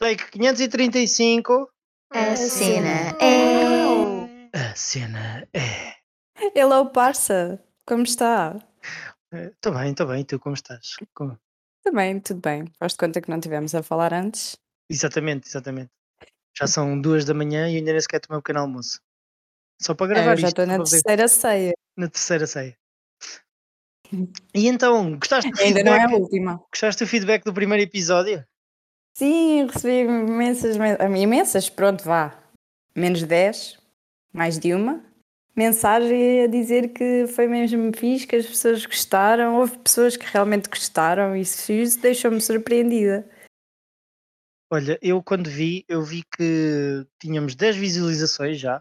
Take 535. A cena é. A cena é. Hello, parça! Como está? Estou bem, estou bem. Tu como estás? Como- Também, tudo bem. Faz de conta que não tivemos a falar antes. Exatamente, exatamente. Já são duas da manhã e ainda nem sequer tomei um pequeno almoço. Só para É, gravar eu já isto. estou na terceira ceia. na terceira ceia. E então, gostaste do, Ainda não é a feedback, última. gostaste do feedback do primeiro episódio? Sim, recebi imensas, men- ah, imensas, pronto, vá. Menos 10, mais de uma. Mensagem a dizer que foi mesmo fixe, que as pessoas gostaram. Houve pessoas que realmente gostaram e isso deixou-me surpreendida. Olha, eu quando vi, eu vi que tínhamos 10 visualizações já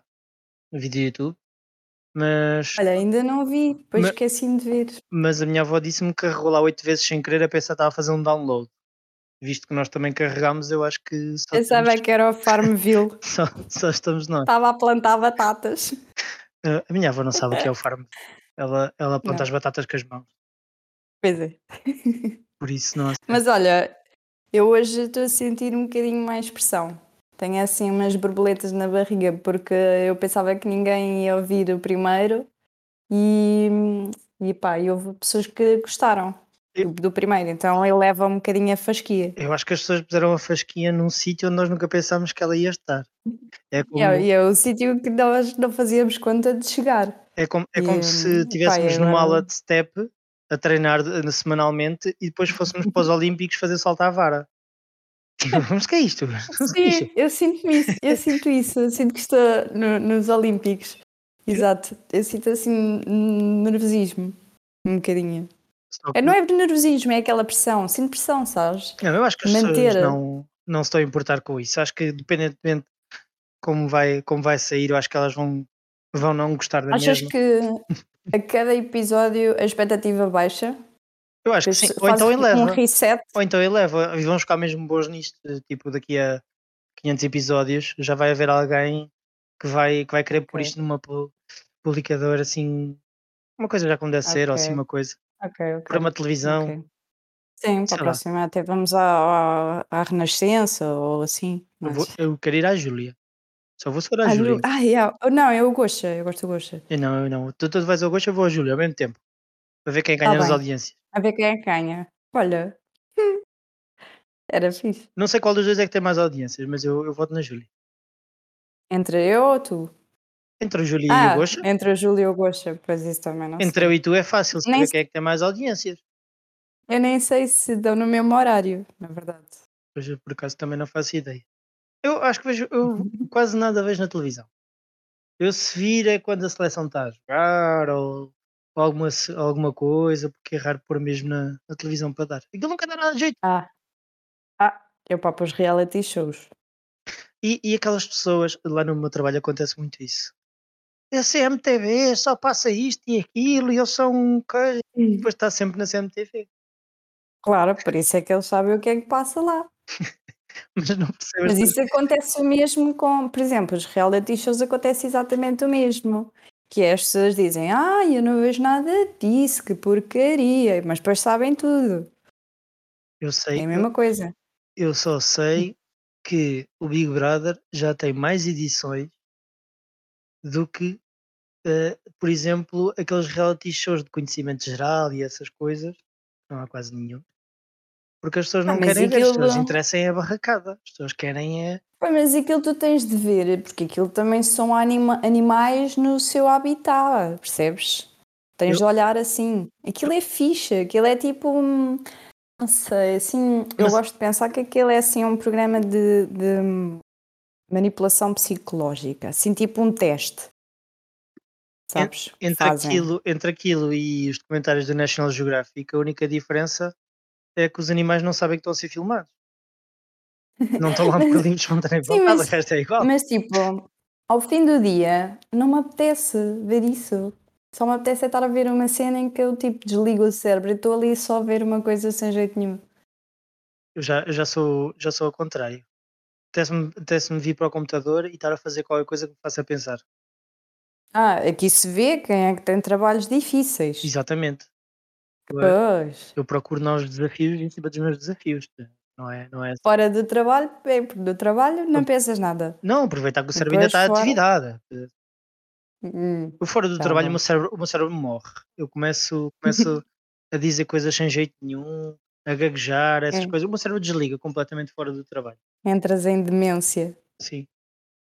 no vídeo do YouTube, mas, Olha, ainda não vi, depois Ma- esqueci-me de ver. mas a minha avó disse-me que carregou lá 8 vezes sem querer a pensar que estava a fazer um download. Visto que nós também carregámos, eu acho que só, Pensava estamos, que era o Farmville. só, só estamos nós. Estava a plantar batatas. Ah, A minha avó não sabe o que é o farm. Ela, ela planta Não. as batatas com as mãos. Pois é. Por isso não. Mas olha, eu hoje estou a sentir um bocadinho mais pressão. Tenho assim umas borboletas na barriga porque eu pensava que ninguém ia ouvir o primeiro e, e pá, e houve pessoas que gostaram do, primeiro, então ele leva um bocadinho a fasquia. Eu acho que as pessoas puseram a fasquia num sítio onde nós nunca pensámos que ela ia estar. É como, E é, e é o sítio que nós não fazíamos conta de chegar. é como, é e, como se estivéssemos e numa agora- aula de step a treinar semanalmente e depois fôssemos para os Olímpicos fazer salto à vara. Vamos que é isto? Sim, eu sinto isso, eu sinto isso, eu sinto que estou no- nos Olímpicos. Exato, eu sinto assim nervosismo, um bocadinho. Só que- É, não é nervosismo, é aquela pressão, sinto pressão, sabes? Não, eu acho que as manter pessoas não, não se estão a importar com isso. Acho que independentemente como vai, como vai sair, eu acho que elas vão, vão não gostar da Achas mesma. que a cada episódio a expectativa baixa? Eu acho que sim. Ou então um eleva. reset? Ou então eleva. E vamos ficar mesmo bons nisto. Tipo, daqui a 500 episódios já vai haver alguém que vai, que vai querer pôr isto numa pu- publicadora assim. Uma coisa já como deve ser, ou assim uma coisa. Ok, ok. Para uma televisão. ok. Sim, para Sei a lá. próxima até vamos à, à, à Renascença ou assim. Eu, mas- vou- eu quero ir à Júlia. Só vou se for à Ah, Júlia. Ju- ah, yeah. Oh, Não, eu gosto, eu gosto do gosto. Eu não, eu não. Tu, tu vais ao gosto, eu vou à Júlia ao mesmo tempo. Para ver quem Tá ganha as bem. audiências. A ver quem é que ganha. Olha, hum, era fixe. Não sei qual dos dois é que tem mais audiências, mas eu, eu voto na Júlia. Entre eu ou tu? Entre a Júlia e Ah, o Gosta, entre a Júlia e o Gosta, pois isso também não entre sei. eu e tu é fácil saber Nem quem é que tem mais audiências. Eu nem sei se dão no mesmo horário, na verdade. Pois eu, por acaso também não faço ideia. Eu acho que vejo, eu quase nada vejo na televisão. Eu se vir é quando a seleção está a jogar ou, ou alguma, alguma coisa, porque é raro pôr mesmo na, na televisão para dar. Aquilo nunca dá nada de jeito. Ah, ah eu papo os reality shows. E, e aquelas pessoas, lá no meu trabalho acontece muito isso. A CMTV só passa isto e aquilo e eles são um coisa. E depois está sempre na CMTV. Claro, por isso é que eles sabem o que é que passa lá. Mas Mas isso acontece o mesmo com, por exemplo, os reality shows acontece exatamente o mesmo. Que é as pessoas dizem, ah, eu não vejo nada disso, que porcaria, mas depois sabem tudo. Eu sei, É a eu, mesma coisa. eu só sei que o Big Brother já tem mais edições do que, eh, por exemplo, aqueles reality shows de conhecimento geral e essas coisas. Não há quase nenhum. Porque as pessoas Ah, não mas querem ver, as pessoas aquilo- interessam é a barracada. As pessoas querem é. Mas aquilo tu tens de ver, porque aquilo também são anima- animais no seu habitat, percebes? Tens Eu- de olhar assim. Aquilo é fixe, aquilo é tipo. Não sei, assim. Eu Mas- gosto de pensar que aquilo é assim um programa de, de manipulação psicológica, assim tipo um teste. Sabes? Entre fazem. aquilo, entre aquilo e os documentários do National Geographic, a única diferença é que os animais não sabem que estão a ser filmados. Não estão lá espontânea Sim, vontade, mas- o resto é igual. Mas tipo, ao fim do dia, não me apetece ver isso. Só me apetece é estar a ver uma cena em que eu tipo desligo o cérebro e estou ali só a ver uma coisa sem jeito nenhum. Eu já, eu já, sou, já sou ao contrário. Apetece-me vir para o computador e estar a fazer qualquer coisa que me faça pensar. Ah, aqui se vê quem é que tem trabalhos difíceis. Exatamente. Eu, eh, Pois. eu procuro novos desafios em cima dos meus desafios. Não é, não é Fora do trabalho, bem, porque do trabalho não pensas nada. Não, aproveitar que o cérebro ainda está atividade. Hum, Eu fora do Tá trabalho, o meu cérebro, o meu cérebro morre. Eu começo, começo a dizer coisas sem jeito nenhum, a gaguejar, essas É. coisas. O meu cérebro desliga completamente fora do trabalho. Entras em demência, Sim.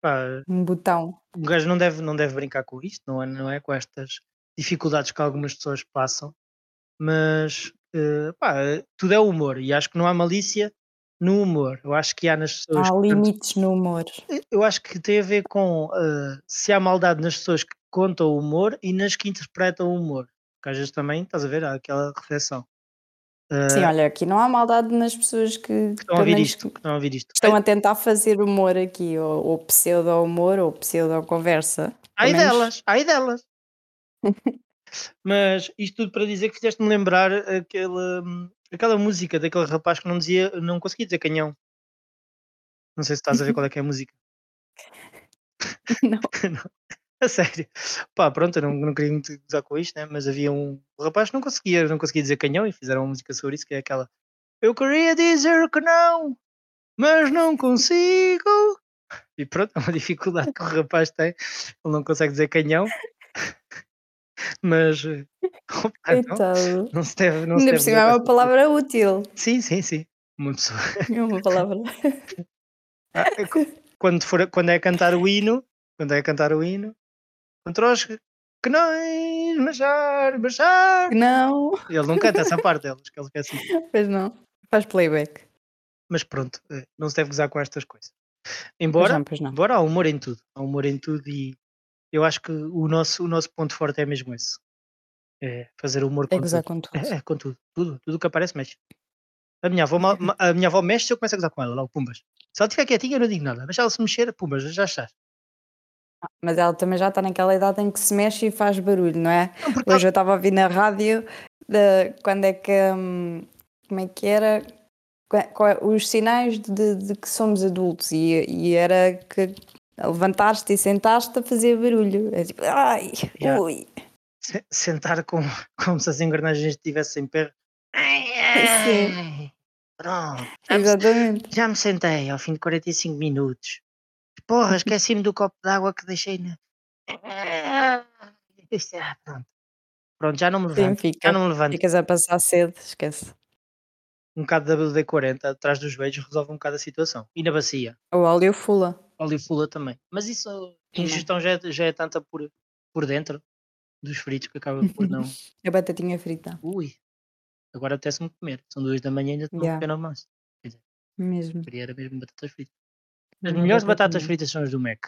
Pá, um botão. um gajo não deve, não deve brincar com isto, não é, não é com estas dificuldades que algumas pessoas passam, mas eh, pá, tudo é humor e acho que não há malícia no humor. Eu acho que há nas pessoas. Há que- limites no humor. Eu acho que tem a ver com eh, se há maldade nas pessoas que contam o humor e nas que interpretam o humor. Porque às vezes também, estás a ver, há aquela reflexão. Sim, olha, aqui não há maldade nas pessoas que, Que estão a ouvir isto, que estão a ouvir isto. estão a tentar fazer humor aqui, ou, ou pseudo-humor, ou pseudo-conversa. Ai delas, ai delas. Mas isto tudo para dizer que fizeste-me lembrar aquela, aquela música daquele rapaz que não dizia, não conseguia dizer canhão. Não sei se estás a ver qual é que é a música. Não. Não. A sério. Pá, pronto, eu não, não queria muito gozar com isto, né? mas havia um rapaz que não conseguia, não conseguia dizer canhão e fizeram uma música sobre isso, que é aquela Eu queria dizer que não, mas não consigo. E pronto, é uma dificuldade que o rapaz tem. Ele não consegue dizer canhão. Mas eh, opa, não, Coitado. não se deve. Não Ainda por cima é usar uma palavra útil. Sim, sim, sim. Uma pessoa. É uma palavra. Ah, é quando, for, quando é cantar o hino, quando é cantar o hino, contra os que não marchar, marchar. Não, Ele não canta essa parte deles, que ele quer assim. pois não. Faz playback. Mas pronto, eh, não se deve gozar com estas coisas. Pois Embora, não, pois não. embora há humor em tudo, há humor em tudo e eu acho que o nosso, o nosso ponto forte é mesmo esse. É fazer humor É com gozar tudo. com tudo. É, é, com tudo, tudo, tudo que aparece mexe. A minha avó, a minha avó mexe e eu começo a gozar com ela, logo, pumbas. Se ela estiver quietinha, eu não digo nada. Mas se ela se mexer, pumbas, já estás. Mas ela também já está naquela idade em que se mexe e faz barulho, não é? Não, porque Hoje eu estava a ouvir na rádio de, quando é que. hum, como é que era? Os sinais de, de que somos adultos e, e era que levantaste e sentaste a fazer barulho. É tipo, ai, Yeah. ui. se- sentar com, como se as engrenagens estivessem perto. Sim. Pronto, Exatamente. já me sentei ao fim de 45 minutos. Porra, esqueci-me do copo de água que deixei na. É- Pronto. Pronto, já não me Sim, levanto. fica, Já não me levanto. ficas a passar cedo, esquece. Um bocado de WD-40 atrás dos joelhos resolve um bocado a situação. E na bacia. O óleo fula. Óleo fula também. Mas isso, a ingestão já é, já é tanta por, por dentro dos fritos que acaba por não. A batatinha frita. Ui, agora apetece-me comer. São duas da manhã e ainda estou Yeah. a pequeno almoço. Mesmo. Queria era mesmo batatas fritas. As melhores batatas fritas são as do Mac.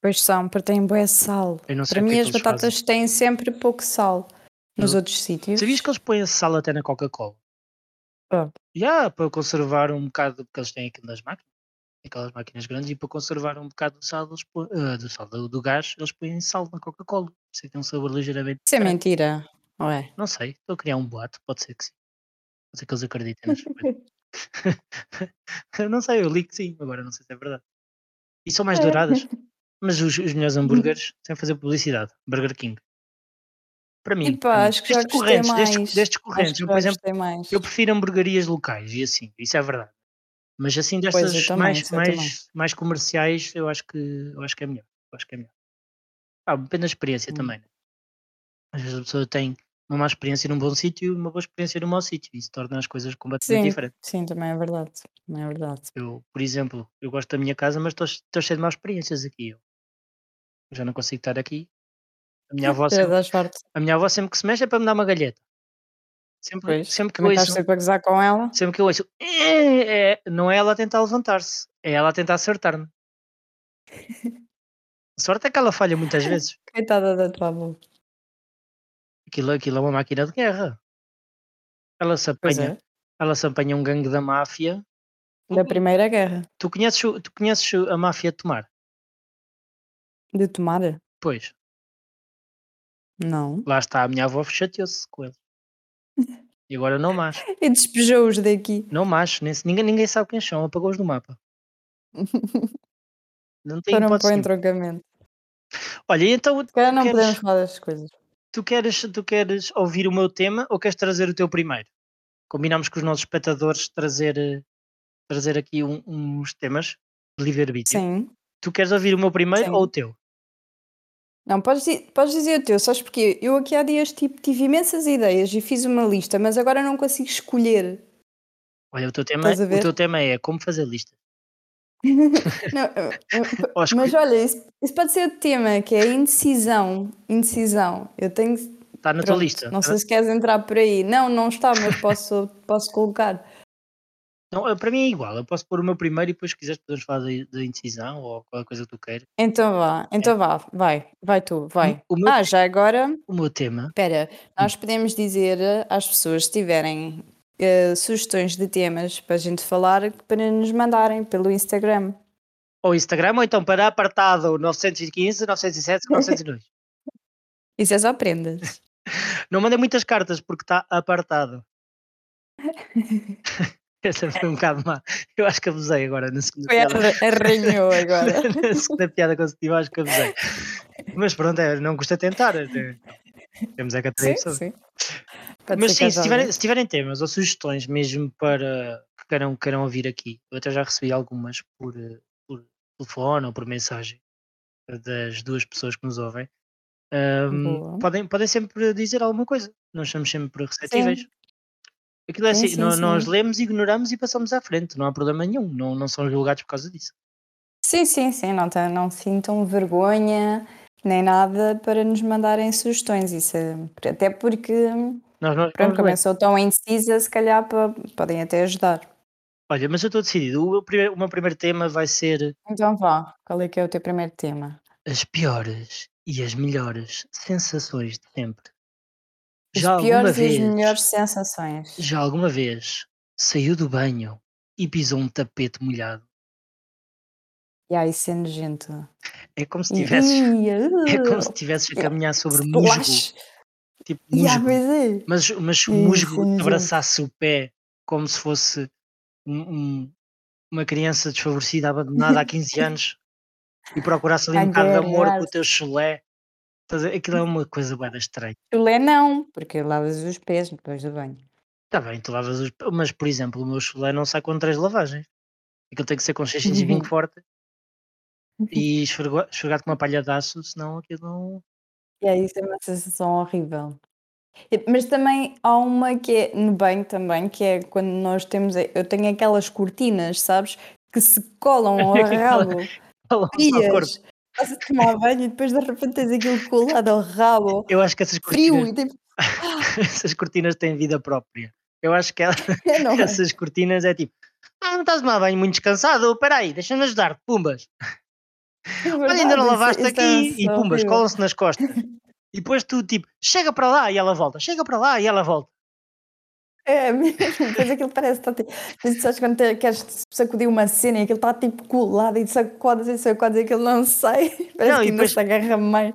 Pois são, porque têm bué sal. Não Para mim é as batatas têm sempre pouco sal. Nos Não. outros sítios. Sabias que eles põem sal até na Coca-Cola? Ah. Já, para conservar um bocado, porque eles têm aquilo nas máquinas, aquelas máquinas grandes, e para conservar um bocado do sal, eles põem, ah, do sal, do, do gás, eles põem sal na Coca-Cola. Isso tem um sabor ligeiramente Isso é diferente. mentira. Ué. Não sei, estou a criar um boato, pode ser que sim. Pode ser que eles acreditem nas não sei, eu li que sim, agora não sei se é verdade. E são mais douradas. Mas os, os melhores hambúrgueres, sem fazer publicidade, Burger King. Para mim, mim. acho que destes correntes, mais. destes, destes correntes. Eu, por exemplo, eu prefiro hamburguerias locais e assim, isso é verdade. Mas assim destas também, mais, também. mais, mais comerciais, eu acho que eu acho que é melhor. Eu acho que é melhor. Ah, depende da experiência Hum. também. né? Às vezes a pessoa tem uma má experiência num bom sítio e uma boa experiência num mau sítio. Isso torna as coisas completamente Sim, diferentes. sim, também é verdade. Também é verdade. Eu, por exemplo, eu gosto da minha casa, mas estou cheio de más experiências aqui. Eu já não consigo estar aqui. A minha avó sempre, a minha avó sempre que se mexe é para me dar uma galheta. Sempre, Pois. sempre que eu ouço, sempre a gozar com ela. sempre que eu ouço, "É", é, não é ela a tentar levantar-se, é ela a tentar acertar-me. Sorte é que ela falha muitas vezes. Coitada da tua avó. Aquilo, aquilo é uma máquina de guerra. Ela se apanha, é. ela se apanha um gangue da máfia. Da Primeira Guerra. Tu conheces, tu conheces a máfia de tomar? De tomar? Pois, Não. lá está, a minha avó chateou-se com ele. E agora não mais. E despejou-os daqui. Não mais, nem, ninguém, ninguém sabe quem são, apagou-os do mapa. Não tem Foram para o entroncamento. Olha, então Se calhar não queres- podemos falar das coisas. Tu queres, tu queres ouvir o meu tema ou queres trazer o teu primeiro? Combinamos com os nossos espectadores trazer, eh, trazer aqui um- uns temas de livre-arbítrio. Sim. Tu queres ouvir o meu primeiro Sim. ou o teu? Não, podes, podes dizer o teu, sabes porque eu aqui há dias tipo, tive imensas ideias e fiz uma lista, mas agora não consigo escolher. Olha, o teu tema, o teu tema é como fazer listas. Não, eu- eu- mas olha, isso, isso pode ser o tema, que é indecisão. Indecisão. Eu tenho. Está na tua lista. Não tá? sei se queres entrar por aí. Não, não está, mas posso, posso colocar. Não, eh, para mim é igual. Eu posso pôr o meu primeiro e depois, se quiseres, podemos falar da, indecisão ou qualquer coisa que tu queiras. Então vá, então vá, vai, vai tu, vai. Meu, Ah, já agora, o meu tema, espera, nós podemos dizer às pessoas, se tiverem eh, sugestões de temas para a gente falar, para nos mandarem pelo Instagram. ou Instagram, ou então para apartado 915, 907, 902. Isso é só prendas. Não mandem muitas cartas porque está apartado. Essa foi um bocado má. Eu acho que abusei agora na segunda Foi piada. arra- arranhou agora. na segunda piada consecutiva acho que abusei. Mas pronto, é, não custa tentar. é, Temos é que atrair Sim, sim. Pode Mas sim, se tiverem, se tiverem temas ou sugestões mesmo para que queiram, queiram ouvir aqui, eu até já recebi algumas por, eh, por telefone ou por mensagem das duas pessoas que nos ouvem. Boa. podem, podem sempre dizer alguma coisa. Nós somos sempre receptíveis. Aquilo é Sim, assim, sim, nó- nós sim. lemos, ignoramos e passamos à frente, não há problema nenhum, não, não são julgados por causa disso. Sim, sim, sim, não, não sintam vergonha nem nada para nos mandarem sugestões. Isso é- até porque, Nós, nós pronto, como eu sou tão indecisa, se calhar po- podem até ajudar. Olha, mas eu estou decidido. O meu, primeiro, o meu primeiro tema vai ser Então vá, qual é que é o teu primeiro tema? as piores e as melhores sensações de sempre. As Já alguma piores e as vez, melhores sensações. já alguma vez saiu do banho e pisou um tapete molhado? E aí, isso é nojento. É como se tivesses, Ia, é como se tivesses a caminhar sobre musgo. Tipo musgo. pois é. Mas, mas é musgo te nojento. abraçasse o pé como se fosse um- um- uma criança desfavorecida, abandonada há 15 anos e procurasse ali um bocado de amor com o teu chulé. Aquilo é uma coisa bem estranha. Chulé não, porque lavas os pés depois do banho. Está bem, tu lavas os... Mas, por exemplo, o meu chulé não sai com três lavagens. Aquilo tem que ser com 620 forte e esfrega- esfregado com uma palha de aço, senão aquilo não... E aí, isso é uma sensação horrível. E- Mas também há uma que é no banho também, que é quando nós temos. Eu tenho aquelas cortinas, sabes? Que se colam ao rabo. Falam ao corpo. Frias. Estás a tomar banho e depois de repente tens aquilo colado ao rabo. Eu acho que essas Frio cortinas, e tipo. essas cortinas têm vida própria. Eu acho que ela- É, não é? essas cortinas é tipo, ah, não estás a tomar banho muito descansado? Espera aí, deixa-me ajudar-te, pumbas. É Olha, ainda não lavaste isso- isso é aqui uma e sensação pumbas, colam-se nas costas. E depois tu tipo, chega para lá e ela volta, chega para lá e ela volta. É mesmo, depois aquilo parece que está tipo. Mas sabes quando te- queres sacudir uma cena e aquilo está tipo colado e sacodas e sacodas e aquilo não sai. Parece Não, que e ainda depois- se agarra mais.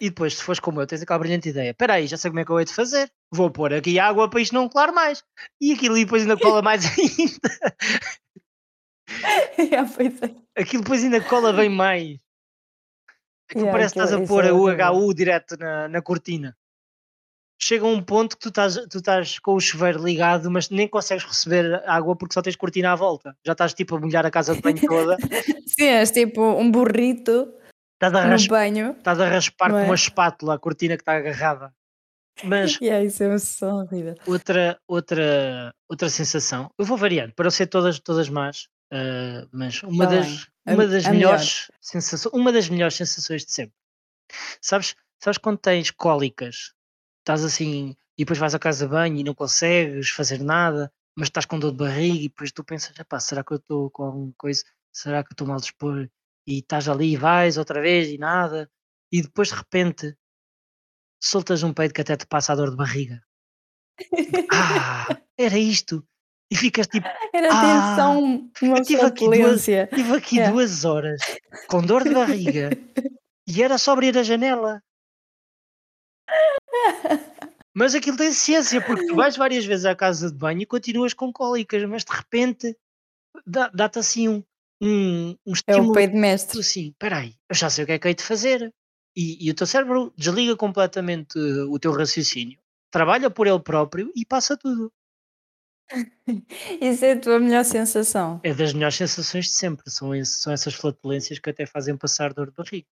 E depois, se fores como eu, tens aquela brilhante ideia. Espera aí, já sei como é que eu hei de fazer. Vou pôr aqui água para isto não colar mais. E aquilo e depois ainda cola mais ainda. Yeah, é. Aquilo depois ainda cola bem mais. Aquilo Yeah, parece que estás a aquilo- pôr é o horrível. HU direto na, na cortina. Chega a um ponto que tu estás, tu estás com o chuveiro ligado, mas nem consegues receber água porque só tens cortina à volta. Já estás tipo a molhar a casa de banho toda. Sim, és tipo um burrito Estás a, no ras- banho. estás a raspar com é? uma espátula a cortina que está agarrada. Mas yeah, isso é uma sensação horrível. outra, outra, outra sensação, eu vou variando, para ser todas, todas más, ah, mas uma Tá das. A- uma das a melhores sensações, uma das melhores sensações de sempre. Sabes, sabes quando tens cólicas, estás assim, e depois vais à casa de banho e não consegues fazer nada, mas estás com dor de barriga e depois tu pensas, "Epá, será que eu estou com alguma coisa? Será que eu estou mal dispor? E estás ali e vais outra vez e nada, e depois de repente soltas um peido que até te passa a dor de barriga. Ah, era isto. E ficas tipo, Era Ah, tensão, uma eu tive aqui duas- estive aqui Yeah. duas horas com dor de barriga e era só abrir a janela. Mas aquilo tem ciência, porque tu vais várias vezes à casa de banho e continuas com cólicas, mas de repente dá- dá-te assim um, um, um É o estímulo. peido Tu mestre. assim, espera aí, eu já sei o que é que hei de fazer. E, e o teu cérebro desliga completamente o teu raciocínio, trabalha por ele próprio e passa tudo. Isso é a tua melhor sensação? É das melhores sensações de sempre. São, esse- são essas flatulências que até fazem passar dor de barriga.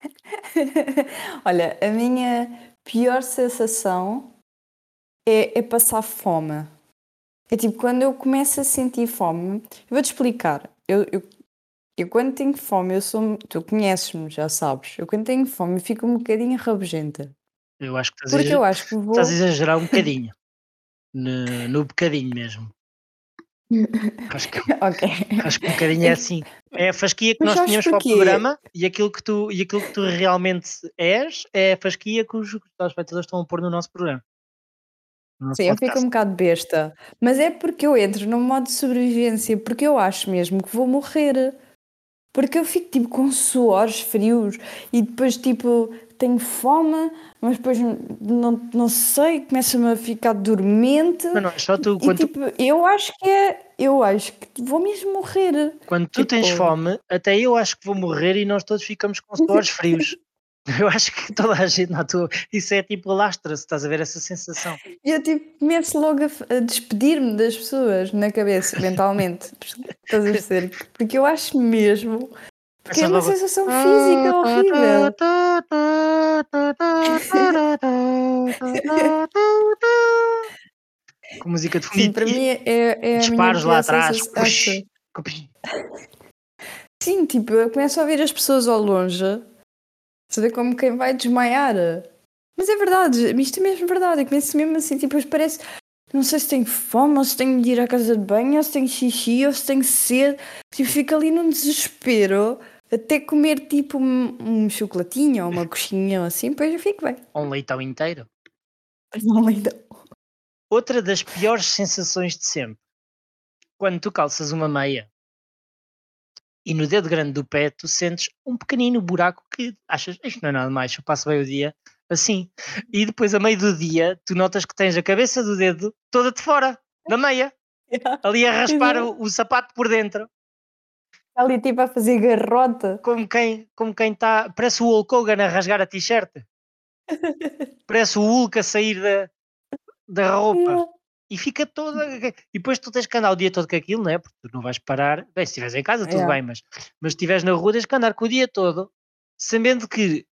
Olha, a minha pior sensação é, é passar fome. É tipo, quando eu começo a sentir fome, eu vou-te explicar. Eu, eu, eu quando tenho fome, eu sou. Tu conheces-me, já sabes. Eu quando tenho fome, eu fico um bocadinho rabugenta. Eu acho que estás, a, Porque eu acho que vou. estás a exagerar um bocadinho. No, no bocadinho mesmo. Acho que, Ok. acho que um bocadinho é assim. É a fasquia que Mas nós tínhamos para o programa e aquilo que tu, e aquilo que tu realmente és é a fasquia que os telespectadores estão a pôr no nosso programa. No nosso Sim, eu fico podcast. um bocado besta. Mas é porque eu entro num modo de sobrevivência, porque eu acho mesmo que vou morrer. Porque eu fico tipo com suores frios e depois tipo tenho fome, mas depois não, não sei, começo-me a ficar dormente. Mas não é só tu. E Quando, tu- tipo, eu acho que é. Eu acho que vou mesmo morrer. quando tu tens tipo- fome, até eu acho que vou morrer e nós todos ficamos com suores frios. Eu acho que toda a gente na tua. Isso é tipo lastra-se, estás a ver essa sensação. E eu tipo começo logo a, a despedir-me das pessoas na cabeça, mentalmente. Estás a perceber? Porque eu acho mesmo. Porque é uma sensação física horrível. Com música de fundo Sim, para mim é, é minha disparos lá atrás. Sim, tipo, eu começo a ouvir as pessoas ao longe, saber como quem vai desmaiar. Mas é verdade, isto é mesmo verdade. Eu começo mesmo assim, tipo, depois parece. Não sei se tenho fome, ou se tenho de ir à casa de banho, ou se tenho xixi, ou se tenho sede. Tipo, fico ali num desespero até comer tipo um, um chocolatinho ou uma coxinha ou assim, depois eu fico bem. Ou um leitão inteiro. Não ainda. Outra das piores sensações de sempre. Quando tu calças uma meia e no dedo grande do pé tu sentes um pequenino buraco que achas isto não é nada mais, eu passo bem o dia assim. E depois a meio do dia tu notas que tens a cabeça do dedo toda de fora, da meia, ali a raspar Exato. o, o sapato por dentro, Ali tipo a fazer garrota. como quem como quem está, parece o Hulk Hogan a rasgar a t-shirt. Parece o Hulk a sair da, da roupa. E fica toda. E depois tu tens que andar o dia todo com aquilo, não é? Porque tu não vais parar. Bem, se estiveres em casa, tudo Yeah. bem, mas, mas se estiveres na rua, tens que andar com o dia todo, sabendo que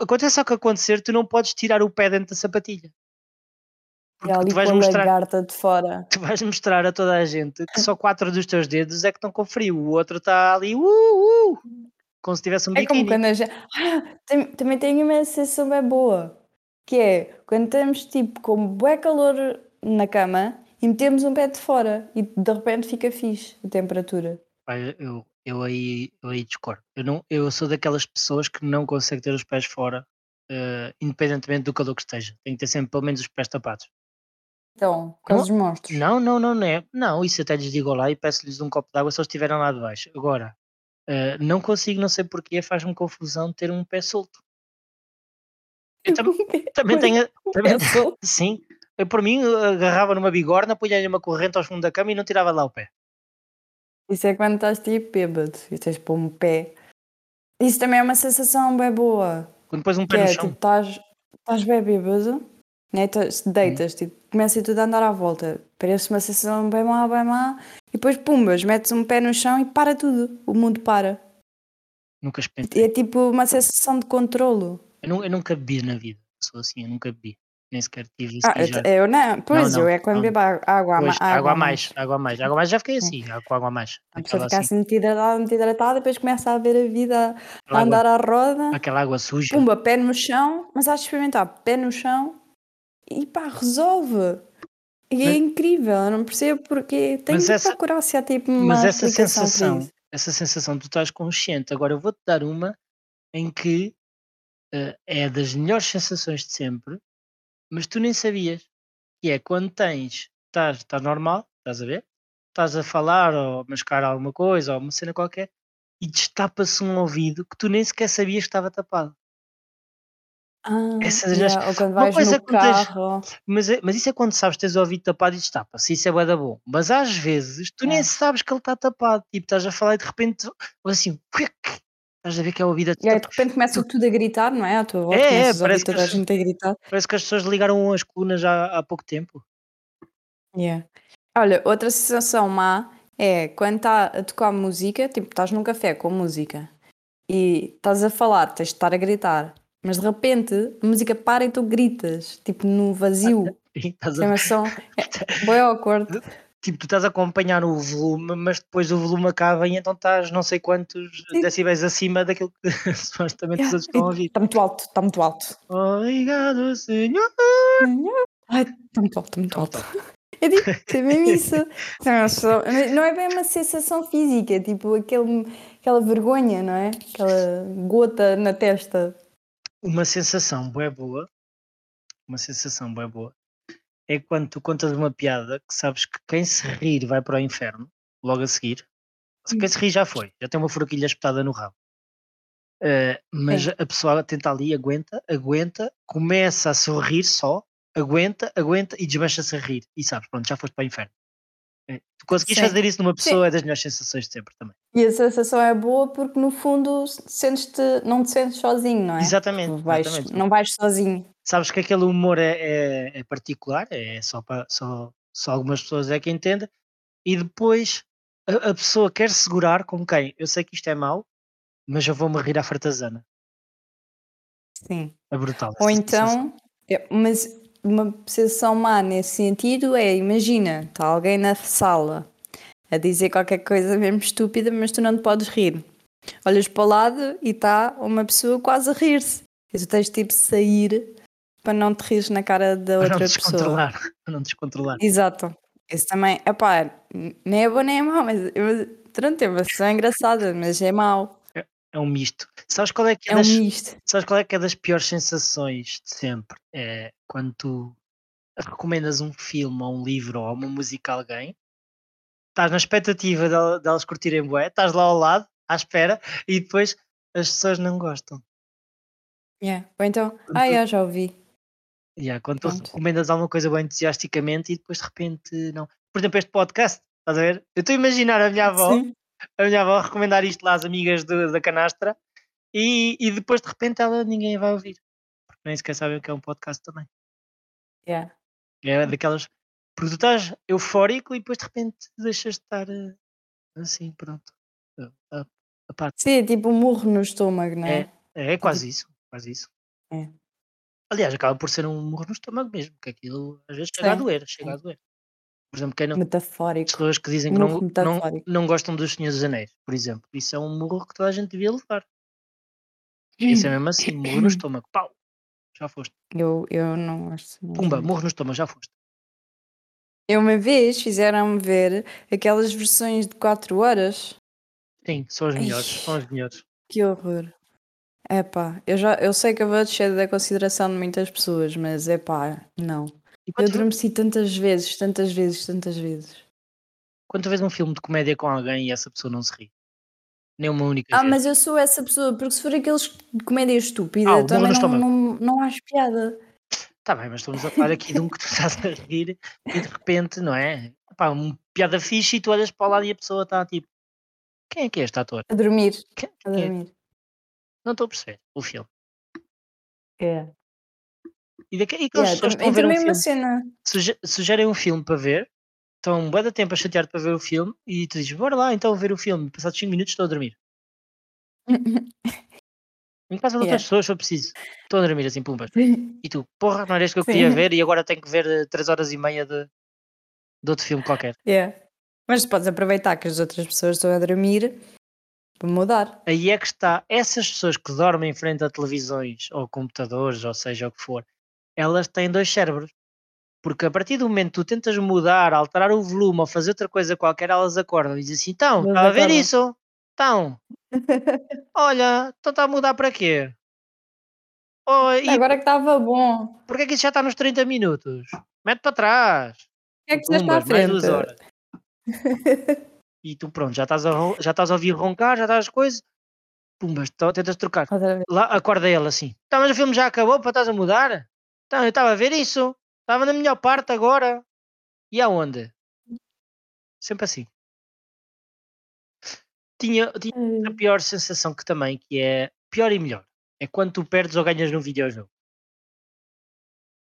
acontece o que acontecer, tu não podes tirar o pé dentro da sapatilha. Porque ali tu vais, mostrar, de fora. tu vais mostrar a toda a gente que só quatro dos teus dedos é que estão com frio, o outro está ali, uh, uh, como se tivesse um É como quando a gente. Ah, tem- também tenho uma sensação bem boa. Que é quando estamos tipo com bué calor na cama e metemos um pé de fora e de repente fica fixe a temperatura. Pá, eu, eu, aí, eu aí discordo. Eu, não, eu sou daquelas pessoas que não consegue ter os pés fora, eh, independentemente do calor que esteja. Tem que ter sempre pelo menos os pés tapados. Então, causa dos monstros. Não, não, não, não é. Não, isso até lhes digo lá e peço-lhes um copo de água se eles estiverem lá de baixo. Agora, eh, não consigo, não sei porquê, faz-me confusão ter um pé solto. Eu tam- também tenho. Também, sim, eu por mim agarrava numa bigorna, punha-lhe uma corrente ao fundo da cama e não tirava lá o pé. Isso é quando estás tipo bêbado e tens pôr um pé. Isso também é uma sensação bem boa. Quando pões um Que pé no é chão, tipo, estás, estás bem bêbado, né? Tás- deitas, tipo, começa tudo a andar à volta. Parece uma sensação bem má, bem má. E depois, pumbas, metes um pé no chão e para tudo. O mundo para. nunca experimentei. É tipo uma sensação de controlo. Eu, nu- eu nunca bebi na vida. Sou assim, eu nunca bebi. Nem sequer tive isso. Ah, eu, já- eu não. Pois, não, eu é quando não. bebo água, água, Pois, água, a mais, água a mais. Água a mais. Água a mais já fiquei assim, água, água a mais. A pessoa fica assim, muito hidratada, muito hidratada, depois começa a ver a vida a andar à roda. aquela água suja. Pumba, pé no chão, mas há de experimentar pé no chão e pá, resolve. E é Mas- incrível, eu não percebo porque tenho de essa- procurar se há tipo uma Mas essa sensação, essa sensação, tu estás consciente. Agora eu vou-te dar uma em que eh, é das melhores sensações de sempre, mas tu nem sabias. Que é quando tens, estás, estás normal, estás a ver? Estás a falar ou mascar alguma coisa ou uma cena qualquer e destapa-se um ouvido que tu nem sequer sabias que estava tapado. Ah, Essas yeah, quando uma coisa no tens- carro. Mas, é- mas isso é quando sabes que tens o ouvido tapado e destapa-se. Isso é bué da bom. Mas às vezes tu nem É. sabes que ele está tapado. Tipo, estás a falar e de repente, ou assim, estás a ver que é o ouvido a E aí de repente começa tudo a gritar, não é? À tua volta, É, é, a parece que toda a as- gente a gritar. Parece que as pessoas ligaram as colunas já há pouco tempo. Yeah. Olha, outra sensação má é quando está a tocar música, tipo, estás num café com música e estás a falar, tens de estar a gritar, mas de repente a música para e tu gritas, tipo, no vazio. E estás a- É uma som. É awkward. Tipo, tu estás a acompanhar o volume, mas depois o volume acaba e então estás não sei quantos Sim. decibéis acima daquilo que supostamente os Yeah. outros estão a ouvir. Está muito alto, está muito alto. Obrigado, senhor. Ai, está muito alto, está muito alto. É tipo, é mesmo isso. Não é Não é bem uma sensação física, é tipo aquele, aquela vergonha, não é? Aquela gota na testa. Uma sensação bué boa, uma sensação bué boa, é quando tu contas uma piada que sabes que quem se rir vai para o inferno, logo a seguir. Quem se rir já foi, já tem uma forquilha espetada no rabo. Eh, mas Sim. a pessoa tenta ali, aguenta, aguenta, começa a sorrir só, aguenta, aguenta e desmancha-se a rir. E sabes, pronto, já foste para o inferno. Eh, Tu conseguis Sim. fazer isso numa pessoa é das melhores sensações de sempre também. E a sensação é boa porque no fundo sentes-te, não te sentes sozinho, não é? Exatamente, Tu vais- exatamente. não vais sozinho. sabes que aquele humor é, é- é particular, é só, para, só, só algumas pessoas é que entendem, e depois a, a pessoa quer segurar como quem? Eu sei que isto é mau, mas eu vou-me rir à fartazana. Sim. É brutal. Ou sensação. então, é, mas uma sensação má nesse sentido é, imagina, está alguém na sala a dizer qualquer coisa mesmo estúpida, mas tu não te podes rir. Olhas para o lado e está uma pessoa quase a rir-se. E tu tens tipo de sair para não te rires na cara da Para outra não pessoa. descontrolar. Para não descontrolar. Exato. Isso também, epá, nem é bom nem é mau, mas eu, pronto, é uma sensação engraçada, mas é mau. É um misto. Sabes qual é que é, É um das, misto. sabes qual é, que é das piores sensações de sempre? É quando tu recomendas um filme ou um livro ou uma música a alguém, estás na expectativa de, de elas curtirem bué, estás lá ao lado, à espera, e depois as pessoas não gostam. Yeah. Ou então, Quando ah, tu- yeah, já ouvi. Yeah, quando tu recomendas alguma coisa bem entusiasticamente e depois de repente não. Por exemplo, este podcast, estás a ver? Eu estou a imaginar a minha avó, Sim. A minha avó recomendar isto lá às amigas do- da canastra e, e depois de repente ela ninguém vai ouvir. Porque nem sequer sabem o que é um podcast também. Yeah. É daquelas. Porque tu estás eufórico e depois de repente deixas de estar eh, assim, pronto. A, a- a parte. Sim, é tipo um murro no estômago, não é? É, é quase isso. Quase isso. É. Aliás, acaba por ser um murro no estômago mesmo, porque aquilo às vezes chega a Sim, doer, chega a doer. Por exemplo, quem não, Metafórico. pessoas que dizem que não, não, não gostam dos Senhores dos Anéis, por exemplo. Isso é um murro que toda a gente devia levar. Isso é mesmo assim, murro no estômago. Pau! Já foste. Eu, eu não não Pumba, murro no estômago, já foste. Eu uma vez fizeram-me ver aquelas versões de 4 horas. Sim, são Ai. melhores. São os melhores. Que horror. Epá, eu já eu sei que eu vou descer da consideração de muitas pessoas, mas epá, não. E Eu adormeci tantas vezes, tantas vezes, tantas vezes. quando tu vês um filme de comédia com alguém e essa pessoa não se ri? Nem uma única Ah, vez. mas eu sou essa pessoa, porque se for aqueles de comédia estúpida, Ah, o também não, estômago. não, não acho piada. Tá bem, mas estamos a falar aqui de um que tu estás a rir e de repente, não é? Pá, uma piada fixe e tu olhas para o lado e a pessoa está tipo. Quem é que é este ator? A dormir, Quem, a quem é? dormir. Não estou a perceber o filme. É. E, daqui, e aquelas Yeah, pessoas que tam- estão a ver um também filme, cena. suge- sugerem um filme para ver, estão um bué de tempo a chatear para ver o filme e tu dizes, bora lá então ver o filme. Passados 5 minutos estou a dormir. Em casa de outras Yeah. pessoas, se for preciso. Estou a dormir assim, pumbas. E tu, porra, não era este que eu queria Sim. ver e agora tenho que ver 3 horas e meia de, de outro filme qualquer. Yeah. Mas podes aproveitar que as outras pessoas estão a dormir para mudar. Aí é que está, essas pessoas que dormem em frente a televisões ou computadores, ou seja o que for, elas têm dois cérebros. Porque a partir do momento que tu tentas mudar, alterar o volume ou fazer outra coisa qualquer, elas acordam e dizem assim: então, estava a ver isso? Então, olha, então está a mudar para quê? Oh, e Agora que estava bom. Porquê é que isso já está nos 30 minutos? Mete para trás. que é que para a Pumbas, mais duas frente? horas. E tu pronto, já estás a, já estás a ouvir roncar, já estás as coisas. Pumbas, tentas trocar. Lá acorda ele assim. Tá, mas o filme já acabou para estás a mudar? Então, eu estava a ver isso. Estava na melhor parte agora. E aonde? Sempre assim. Tinha, tinha a pior sensação que também, que é pior e melhor. É quando tu perdes ou ganhas num videojogo.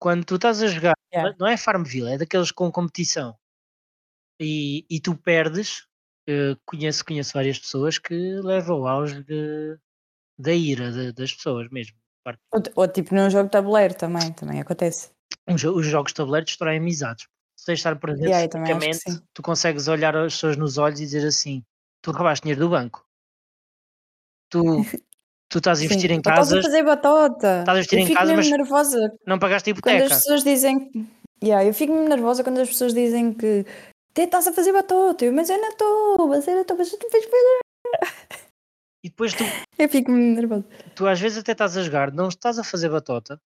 Quando tu estás a jogar Yeah. não é Farmville, é daqueles com competição. E, e tu perdes. eh, conheço, conheço várias pessoas que levam ao auge de, da ira de- das pessoas mesmo. Parte- Ou, ou tipo num jogo de tabuleiro também, também acontece. Os, jo- os jogos de tabuleiro destroem amizades. Se tens de estar presente Yeah, fisicamente, tu consegues olhar as pessoas nos olhos e dizer assim: tu roubaste dinheiro do banco. Tu, tu estás a investir Sim. em Ou estás a fazer batota. estás a investir eu em casa, mas nervosa não pagaste a quando as hipoteca. pessoas dizem. Yeah, eu fico mesmo nervosa quando as pessoas dizem que "Te estás a fazer batota. Eu, mas eu não estou, mas eu não estou, mas tu fez E depois tu, Eu fico mesmo nervosa. tu às vezes até estás a jogar, não estás a fazer batota.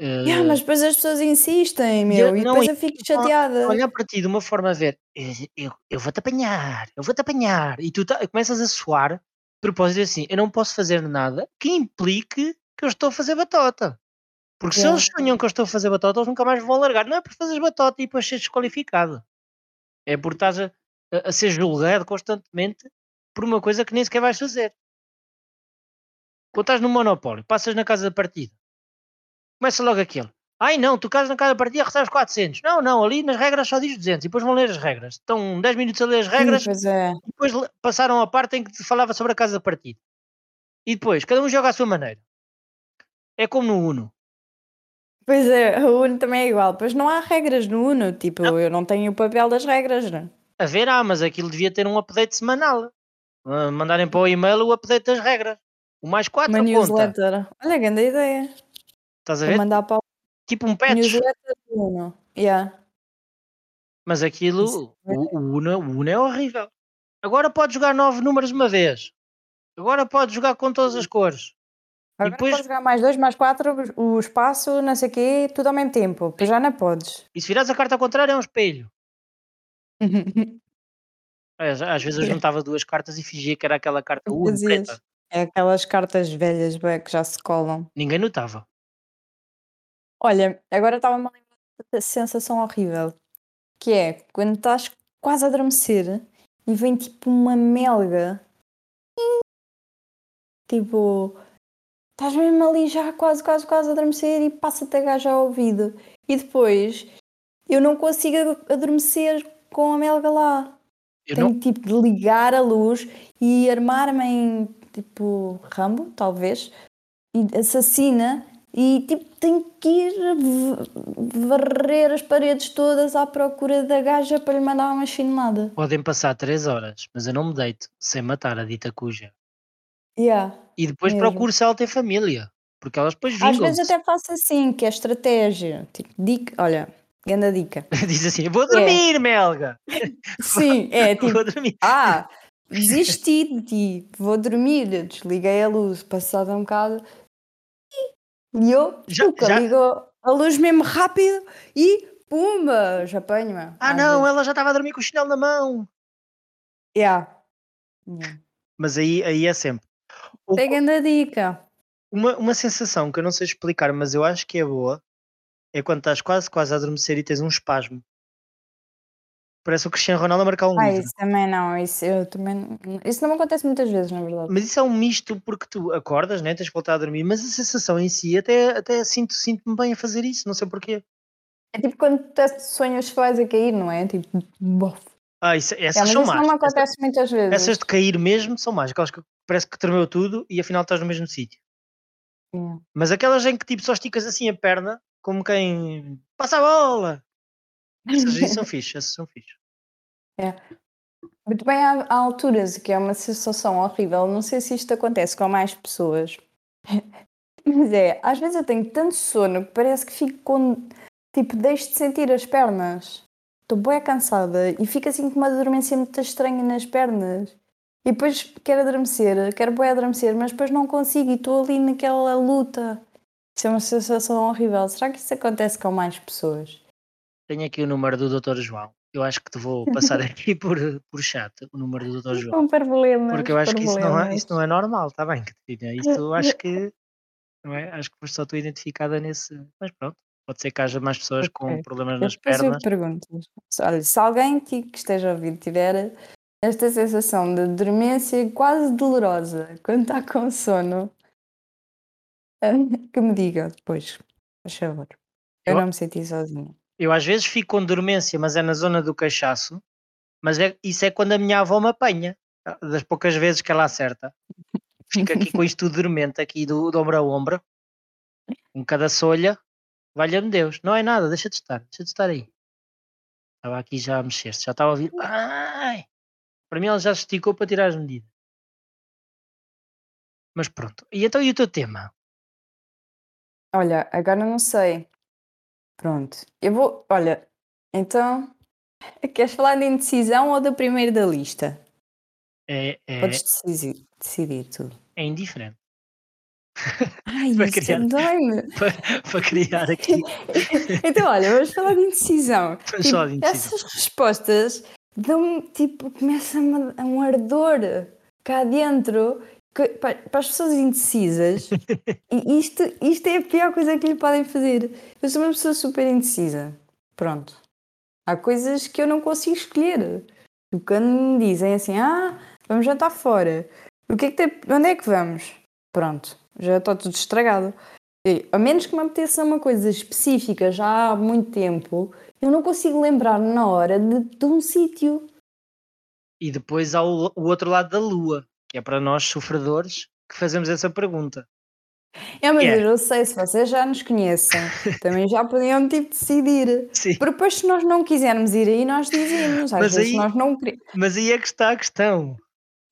Yeah, mas depois as pessoas insistem, eu- meu, e não, depois eu fico chateada. olhar para ti de uma forma a ver, "Eh, eu, eu vou-te apanhar, eu vou-te apanhar, e tu tá- começas a suar, de propósito assim, eu não posso fazer nada que implique que eu estou a fazer batota. Porque se Yeah. eles sonham que eu estou a fazer batota, eles nunca mais vão largar. Não é por fazeres batota e depois seres desqualificado. É por estás a, a- a ser julgado constantemente por uma coisa que nem sequer vais fazer. Quando estás no monopólio, passas na casa da partida, começa logo aquele. Ai não, tu casas na casa da partida recebes 400. Não, não, ali nas regras só diz 200 e depois vão ler as regras. Estão 10 minutos a ler as Sim, regras pois é. e depois passaram a parte em que te falava sobre a casa da partida. E depois, cada um joga à sua maneira. É como no Uno. Pois é, o Uno também é igual. Pois não há regras no Uno, tipo, Não. eu não tenho o papel das regras, né? A ver, ah, mas aquilo devia ter um update semanal. Ah, mandarem para o e-mail o update das regras. O mais 4 Uma conta. newsletter. Olha, grande ideia. Estás a Vou ver? mandar para Tipo um o patch. newsletter do Uno. Yeah. Mas aquilo, é o, o, Uno, o Uno é horrível. Agora pode jogar nove números uma vez. Agora pode jogar com todas as cores. Agora depois- podes jogar mais dois, mais quatro, o espaço, não sei o quê, tudo ao mesmo tempo. Pois já não podes. E se virares a carta ao contrário é um espelho. Às vezes eu juntava duas cartas e fingia que era aquela carta Fazias. preta. É aquelas cartas velhas bué, que já se colam. Ninguém notava. Olha, agora estava-me a lembrar da sensação horrível. Que é quando estás quase a adormecer e vem tipo uma melga. Tipo, estás mesmo ali já quase, quase, quase a adormecer e passa-te a gaja ao ouvido. E depois eu não consigo adormecer com a melga lá. Eu Tenho não, tipo de ligar a luz e armar-me em tipo Rambo, talvez, e assassina e tipo tenho que ir varrer as paredes todas à procura da gaja para lhe mandar uma chinelada. podem passar três horas, mas eu não me deito sem matar a dita cuja. Yeah. E depois Mesmo. procuro se ela tem família. Porque elas depois Às vezes até faço assim, que é estratégia. Tipo, dica, olha, grande dica. Diz assim: vou dormir, Melga. Sim, é tipo, Vou dormir. Ah, desisti de ti, vou dormir. Desliguei a luz, passado um bocado. E eu, Já- já- ligou a luz mesmo rápido e pumba, já apanho-me. Ah, não, vezes. ela já estava a dormir com o chinelo na mão. Yeah. Yeah. Mas aí, aí é sempre. O- Pegando a dica. Uma, uma sensação que eu não sei explicar, mas eu acho que é boa, é quando estás quase, quase a adormecer e tens um espasmo. Parece o Cristiano Ronaldo a marcar um Ah, livro. isso também não, isso eu também Isso não me acontece muitas vezes, na verdade. Mas isso é um misto porque tu acordas, né? tens que voltar a dormir, mas a sensação em si, até, até sinto, sinto-me bem a fazer isso, não sei porquê. É tipo quando tu sonhas que vais a cair, não é? Tipo, bof. Ah, isso, É, essas mas são isso más. não me acontece muitas vezes. essas de cair mesmo são más. Aquelas que parece que tremeu tudo e afinal estás no mesmo sítio. Yeah. Mas aquelas em que tipo só esticas assim a perna, como quem passa a bola. Essas aí são fixe, essas são fixe. Muito bem, há, há alturas que é uma sensação horrível. Não sei se isto acontece com mais pessoas. Mas é, às vezes eu tenho tanto sono que parece que fico com. Tipo, deixo de sentir as pernas. Estou bem cansada e fico assim com uma dormência muito estranha nas pernas. E depois quero adormecer, quero bem adormecer, mas depois não consigo e estou ali naquela luta. Isso é uma sensação horrível. Será que isso acontece com mais pessoas? Tenho aqui o número do Dr. João. Eu acho que te vou passar aqui por, por chat o número do Dr. João. Com problemas. Porque eu acho que isso não, é, isso não é normal, está bem, Catarina? Isso eu acho que não é? Acho que só tu identificada nesse. Mas pronto, pode ser que haja mais pessoas com Ok. problemas nas Depois eu pernas. pergunto. Olha, se alguém que que esteja a ouvir tiver esta sensação de dormência quase dolorosa quando está com sono, que me diga depois, por favor. Eu Eu- não me senti sozinha. Eu às vezes fico com dormência, mas é na zona do cachaço. Mas é, isso é quando a minha avó me apanha. Das poucas vezes que ela acerta. Fico aqui com isto dormente, aqui do, do ombro a ombro. Com cada solha. Valha-me Deus. Não é nada, deixa de estar. Deixa de estar aí. Estava aqui já a mexer-se. Já estava a ouvir. Ai! Para mim ela já se esticou para tirar as medidas. Mas pronto. E então e o teu tema? Olha, agora não sei. Pronto. Eu vou. Olha, então. Queres falar de indecisão ou da primeira da lista? É, é, Podes decidir, decidir tu. é indiferente. Ai, Para isto criar. Para, para criar aqui. Então, olha, vamos falar de indecisão. Vamos Tipo, falar de indecisão. Essas respostas dão tipo, começa-me a- um ardor cá dentro que, pa- para, as pessoas indecisas. isto, isto é a pior coisa que lhe podem fazer. Eu sou uma pessoa super indecisa. Pronto. Há coisas que eu não consigo escolher. Quando me dizem assim, ah, vamos jantar fora. O que é que tem, onde é que vamos? Pronto, já está tudo estragado. E, A menos que me apeteça uma coisa específica já há muito tempo, eu não consigo lembrar na hora de, de um sítio. E depois há o, o outro lado da lua, que é para nós sofredores que fazemos essa pergunta. É, mas Yeah. eu sei, se vocês já nos conhecem, também já podiam tipo decidir. Sim. Porque depois, se nós não quisermos ir aí, nós dizemos. Às Mas vezes aí- nós não queremos. Mas aí é que está a questão.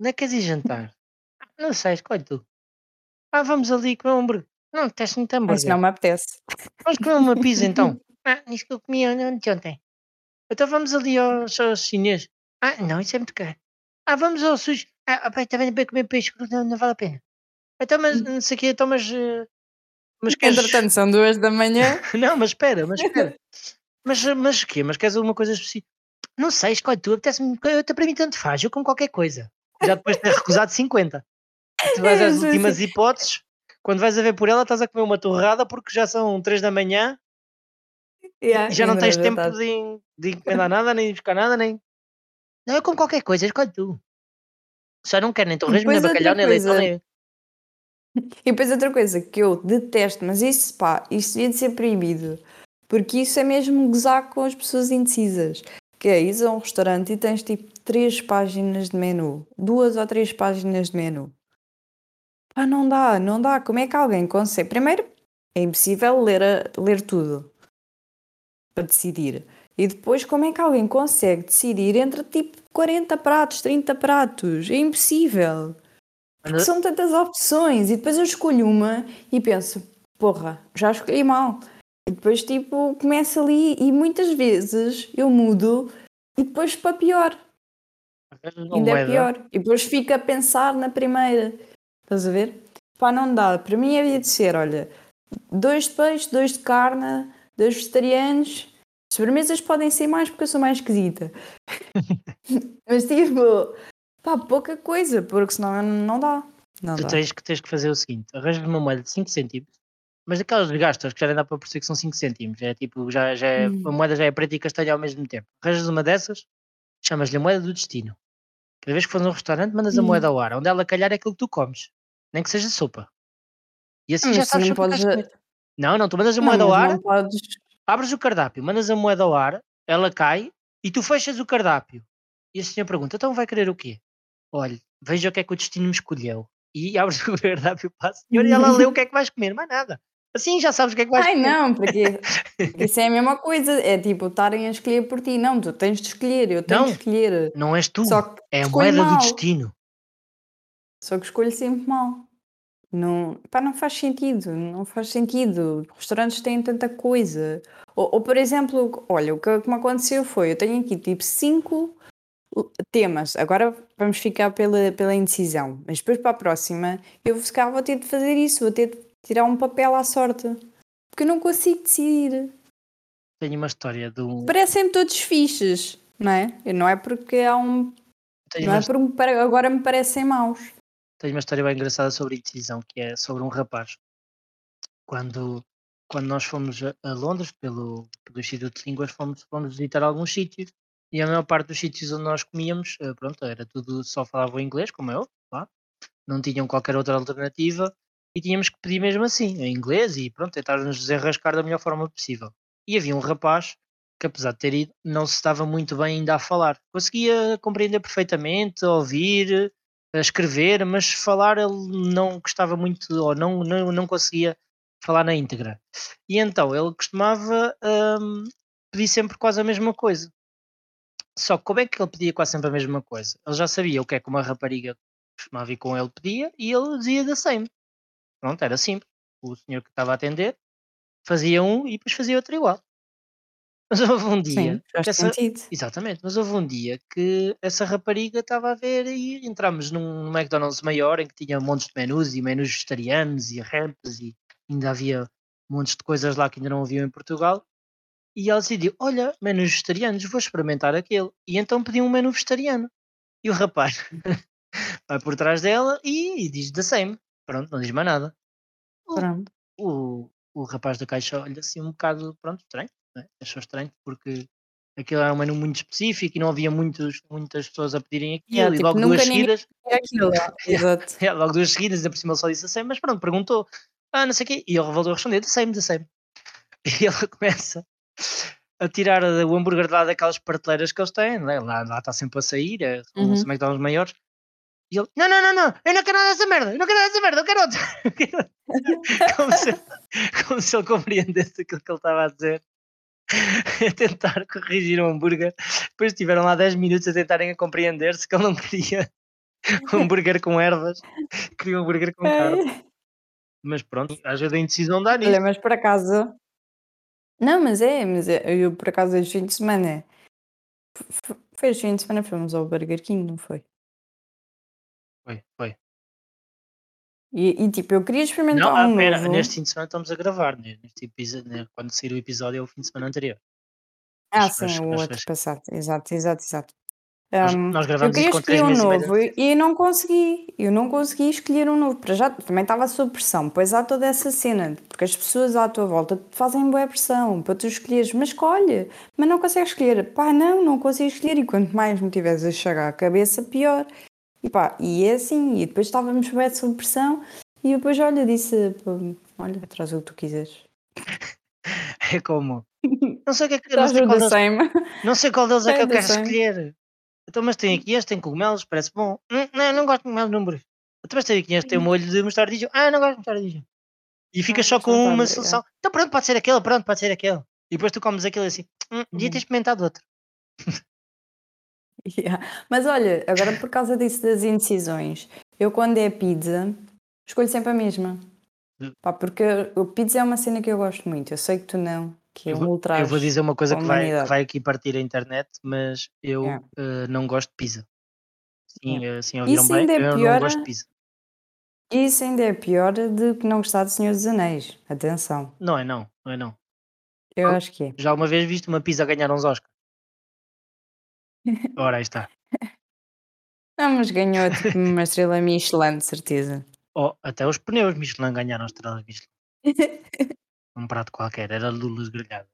Onde é que queres ir jantar? Não sei, escolhe tu. Ah, vamos ali comer um hambúrguer. Não, teste muito Mas não me apetece. Vamos comer uma pizza então. Ah, isso que eu comi ontem. ontem. Então vamos ali ao, ao chinês. Ah, não, isso é muito caro. Ah, vamos ao sushi. Ah, pai, também para comer peixe, não, não vale a pena. Então, mas não sei o quê, então, mas. eh, Mas queres... Entretanto, são duas da manhã. Não, mas espera, mas espera. Mas, mas o quê? Mas queres alguma coisa específica? Não sei, escolhe tu, apetece-me. Para mim tanto faz, eu como qualquer coisa. Já depois de ter recusado 50. Tu vais às últimas hipóteses, quando vais a ver por ela, estás a comer uma torrada porque já são 3 da manhã Yeah, e já não tens tempo de, de encomendar nada, nem buscar nada, nem. Não, eu como qualquer coisa, escolhe tu. Já não quero nem torresmo, nem bacalhau, nem leitão, coisa. nem. E depois outra coisa que eu detesto, mas isso pá, isso devia de ser proibido. Porque isso é mesmo gozar com as pessoas indecisas. Que é, ires a um restaurante e tens tipo três páginas de menu. Duas ou três páginas de menu. Pá, não dá, não dá. Como é que alguém consegue? Primeiro, é impossível ler, a- ler tudo para decidir. E depois, como é que alguém consegue decidir entre tipo 40 pratos, 30 pratos? É impossível. Porque são tantas opções e depois eu escolho uma e penso, porra, já escolhi mal. E depois tipo, começa ali e muitas vezes eu mudo e depois para pior, ainda é pior. E depois fico a pensar na primeira. Estás a ver? Pá, não dá. Para mim havia de ser, olha, dois de peixe, dois de carne, dois vegetarianos. Sobremesas podem ser mais porque eu sou mais esquisita. Mas tipo, pá, pouca coisa, porque senão não dá. Não Tu dá. tens que, tens que fazer o seguinte: arranjas uma moeda de 5 cêntimos, mas daquelas de gastas que já nem dá para perceber que são 5 cêntimos. É tipo, já, já é, Hum. a moeda já é preta e castanha ao mesmo tempo. Arranjas uma dessas, chamas-lhe a moeda do destino. Cada vez que fores a um restaurante, mandas a Hum. moeda ao ar. Onde ela calhar é aquilo que tu comes, nem que seja sopa. E assim Mas já tu sabes não o que podes. Não, não, tu mandas a Não, moeda ao mas ar, não podes. Abres o cardápio, mandas a moeda ao ar, ela cai e tu fechas o cardápio. E a senhora pergunta: então vai querer o quê? Olha, veja o que é que o destino me escolheu. E abres o cardápio para a senhora e ela lê o que é que vais comer, mais nada. Assim já sabes o que é que vais Ai, comer. não, porque isso é a mesma coisa. É tipo estarem a escolher por ti. Não, tu tens de escolher, eu tenho Não. de escolher. Não és tu, é a moeda do mal. destino. Só que escolho sempre mal. Não, pá, não faz sentido, não faz sentido. Restaurantes têm tanta coisa. Ou, ou, por exemplo, olha, o que, o que me aconteceu foi, eu tenho aqui tipo cinco temas. Agora vamos ficar pela, pela indecisão. Mas depois para a próxima, eu se calhar vou ter de fazer isso, vou ter de tirar um papel à sorte. Porque eu não consigo decidir. Tenho uma história de um. Parecem todos fixes, não é? Não é porque há um. Tenho Não uma, é porque me pare- agora me parecem maus. Tenho uma história bem engraçada sobre indecisão, que é sobre um rapaz. Quando, quando nós fomos a, Londres, pelo, pelo Instituto de Línguas, fomos, fomos visitar alguns sítios. E a maior parte dos sítios onde nós comíamos, eh, pronto, era tudo, só falavam inglês, como eu, claro. Não tinham qualquer outra alternativa. E tínhamos que pedir mesmo assim, em inglês, e pronto, tentar nos desenrascar da melhor forma possível. E havia um rapaz que, apesar de ter ido, não se estava muito bem ainda a falar. Conseguia compreender perfeitamente, ouvir, a escrever, mas falar ele não gostava muito, ou não, não, não conseguia falar na íntegra. E então ele costumava hum, pedir sempre quase a mesma coisa. Só que como é que ele pedia quase sempre a mesma coisa? Ele já sabia o que é que uma rapariga costumava ir com ele pedia e ele dizia da same. Pronto, era simples. O senhor que estava a atender fazia um e depois fazia outro igual. Mas houve um dia Sim, faz que essa... sentido. Exatamente, mas houve um dia que essa rapariga estava a ver e entramos num McDonald's maior em que tinha montes de menus e menus vegetarianos e rampas e ainda havia montes de coisas lá que ainda não haviam em Portugal. E ela decidiu: Olha, menus vegetarianos, vou experimentar aquele. E então pediu um menu vegetariano. E o rapaz vai por trás dela e, e diz the same. Pronto, não diz mais nada. O, Pronto. o, o rapaz da caixa olha assim um bocado, pronto, estranho. Né? Achou estranho porque aquilo era um menu muito específico e não havia muitos, muitas pessoas a pedirem aquilo. Yeah, e tipo, logo duas seguidas, aquilo. Exato. é, logo duas seguidas, ainda por cima ele só disse assim, mas pronto, perguntou, ah, não sei o quê, e ele voltou a responder, the same, the same. E ela começa a tirar o hambúrguer de lá daquelas prateleiras que eles têm, né? lá, lá está sempre a sair, é, são Uhum. os McDonald's maiores. E ele, não, não, não, não, eu não quero nada dessa merda, eu não quero nada dessa merda. Eu quero outro." como, se, como se ele compreendesse aquilo que ele estava a dizer. A tentar corrigir o hambúrguer. Depois tiveram lá 10 minutos a tentarem a compreender-se que ele não queria um hambúrguer com ervas, queria um hambúrguer com carne. Mas pronto, às vezes a indecisão dá nisso. Olha, mas por acaso. Não, mas é, mas é, eu por acaso este fim de semana. Foi este fim de semana, fomos ao Burger King, não foi? Foi, foi. E, e, tipo, eu queria experimentar Não, ah, um pera, novo. neste fim de semana estamos a gravar, né? neste episódio, né? quando sair o episódio é o fim de semana anterior. Ah, Mas- sim, mas- o mas- outro passado. Exato, exato, exato. Nós, Ahm, nós eu queria isto com 3 escolher um meses e novo e não consegui. Eu não consegui escolher um novo. Para já também estava sob pressão. Pois há toda essa cena, porque as pessoas à tua volta te fazem boa pressão para tu escolheres, mas escolhe, mas não consegues escolher. Pá, não, não consigo escolher. E quanto mais me tiveres a chegar à cabeça, pior. E pá, e é assim. E depois estávamos bem sob pressão. E depois, olha, disse: Olha, traz o que tu quiseres. É como. Não sei o que é que. Não sei qual deles, não sei qual deles é que É eu quero escolher. Então, mas tem aqui este, tem cogumelos, parece bom. Hum, não, não gosto de cogumelos hambúrguer. Então, mas tem aqui este, tem um molho de mostardijo. Ah, não gosto de mostardijo. E fica Ah, só com não uma solução. Então, pronto, pode ser aquele, pronto, pode ser aquele. E depois tu comes aquele assim. Hum, devia ter Uhum. experimentado outro. Yeah. Mas olha, agora por causa disso das indecisões, eu quando é pizza, escolho sempre a mesma. Hum. Pá, porque o pizza é uma cena que eu gosto muito. Eu sei que tu não, que é Eu um vou, ultraje. eu vou dizer uma coisa que vai, que vai aqui partir a internet, mas eu Yeah. eh, não gosto de pizza. Sim, Yeah. eh, sim, ouviram Isso bem? é Eu não pior. gosto de pizza. Isso ainda é pior do que não gostar de Senhor dos Anéis. Atenção, Não é não, não é não. eu Oh, acho que é. Já uma vez viste uma pizza ganhar uns Oscars? Ora, aí está. Não, mas ganhou tipo uma estrela Michelin, de certeza. Oh, até os pneus Michelin ganharam estrelas Michelin. Um prato qualquer, era lulas grelhado.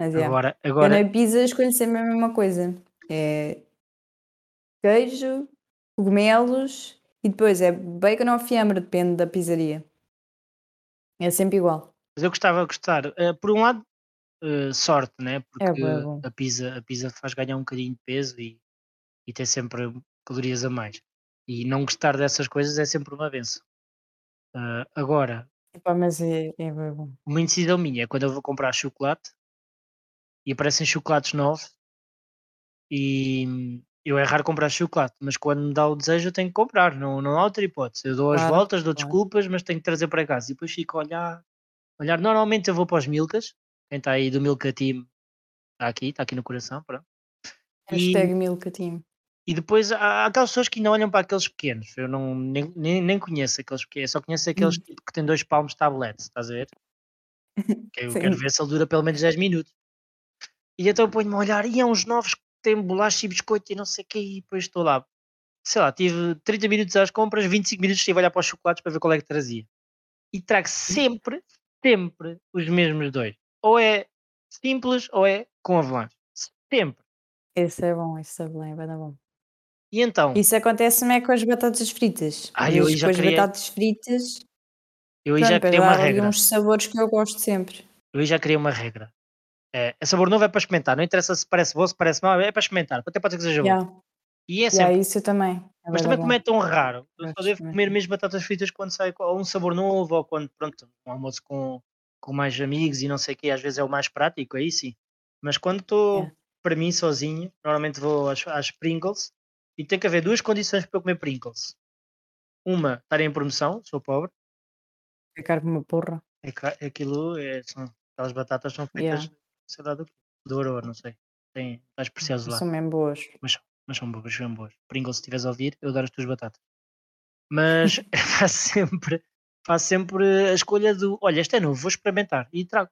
Mas é. Agora, Eu agora, na pizza escolho sempre a mesma coisa. É queijo, cogumelos e depois é bacon ou fiambre, depende da pizzaria. É sempre igual. mas eu gostava de gostar. eh, por um lado, eh, sorte, né? É Porque bué bom. a pizza, a pizza faz ganhar um bocadinho de peso e, e tem sempre calorias a mais. E não gostar dessas coisas é sempre uma benção. Ah, agora, Epá, mas é, é bom. uma indecisão minha é quando eu vou comprar chocolate e aparecem chocolates novos e eu é raro comprar chocolate, mas quando me dá o desejo eu tenho que comprar, não, não há outra hipótese. Eu dou as Claro, voltas, dou claro. desculpas, mas tenho que trazer para casa e depois fico a olhar, olhar. Normalmente eu vou para os Milkas, quem está aí do Milka Team está aqui, está aqui no coração, pronto. E, Hashtag Milka Team. e depois há aquelas pessoas que ainda olham para aqueles pequenos. Eu não, nem, nem, nem conheço aqueles pequenos, só conheço aqueles Hum. tipo, que têm dois palmos de tablet, estás a ver? Que eu quero Sim. ver se ele dura pelo menos 10 minutos. E então ponho-me a olhar, e há uns novos que têm bolacha e biscoito e não sei o que, e depois estou lá. Sei lá, tive 30 minutos às compras, 25 minutos estive a olhar para os chocolates para ver qual é que trazia. E trago sempre, sempre os mesmos dois. Ou é simples ou é com avalanche. Sempre. Esse é bom, esse é bem, vai dar bom. E então, Isso acontece-me é com as batatas fritas. ai, eu já com as queria, batatas fritas, Eu aí já criei uma regra. uns sabores que eu gosto sempre. Eu aí já criei uma regra. É, é sabor novo é para experimentar. Não interessa se parece bom, se parece mal, é para experimentar. Até pode ser que seja bom. Yeah, E é yeah, isso eu também. É Mas também como é bom. tão raro, eu só devo comer mesmo batatas fritas quando sai ou um sabor novo ou quando, pronto, um almoço com, com mais amigos e não sei o quê, às vezes é o mais prático, aí sim. Mas quando estou Yeah. para mim sozinho, normalmente vou às, às Pringles e tem que haver duas condições para eu comer Pringles. Uma, estar em promoção, sou pobre, Ficar com uma porra. é, ca- é aquilo, é, são, aquelas batatas são feitas, Yeah. sei lá do que, de ouro, não sei. Tem mais preciosos lá. São mesmo boas. mas são boas, são boas. Pringles, se estiveres a ouvir, eu adoro as tuas batatas. Mas faço sempre, faço sempre a escolha do olha, este é novo, vou experimentar e trago.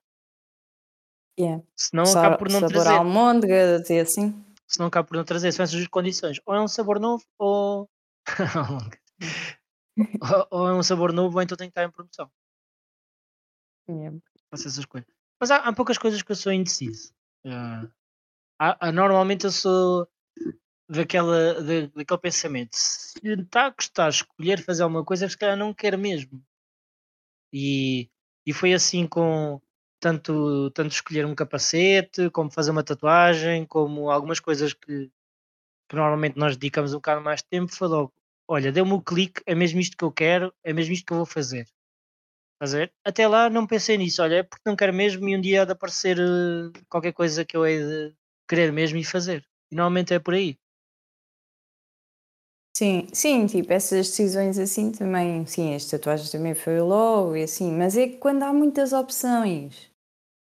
Yeah. Senão Sa- acabo por não sabor trazer. almôndegas e assim. Senão acabo por não trazer. São essas as condições. Ou é um sabor novo ou. ou, ou é um sabor novo, ou então tem que estar em promoção. Yeah. Faço essas coisas. Mas há, há poucas coisas que eu sou indeciso. Ah, há- há- normalmente eu sou daquela, da- daquele pensamento. Se está a gostar de escolher fazer alguma coisa, se calhar não quer mesmo. E, e foi assim com tanto, tanto escolher um capacete, como fazer uma tatuagem, como algumas coisas que, que normalmente nós dedicamos um bocado mais de tempo. Foi logo: olha, deu-me o clique, é mesmo isto que eu quero, é mesmo isto que eu vou fazer. Ver? Até lá não pensei nisso, olha, é porque não quero mesmo e um dia há de aparecer eh, qualquer coisa que eu hei de querer mesmo e fazer. E normalmente é por aí. Sim, sim, tipo, essas decisões assim também, sim, as tatuagens também foi logo e assim, mas é que quando há muitas opções,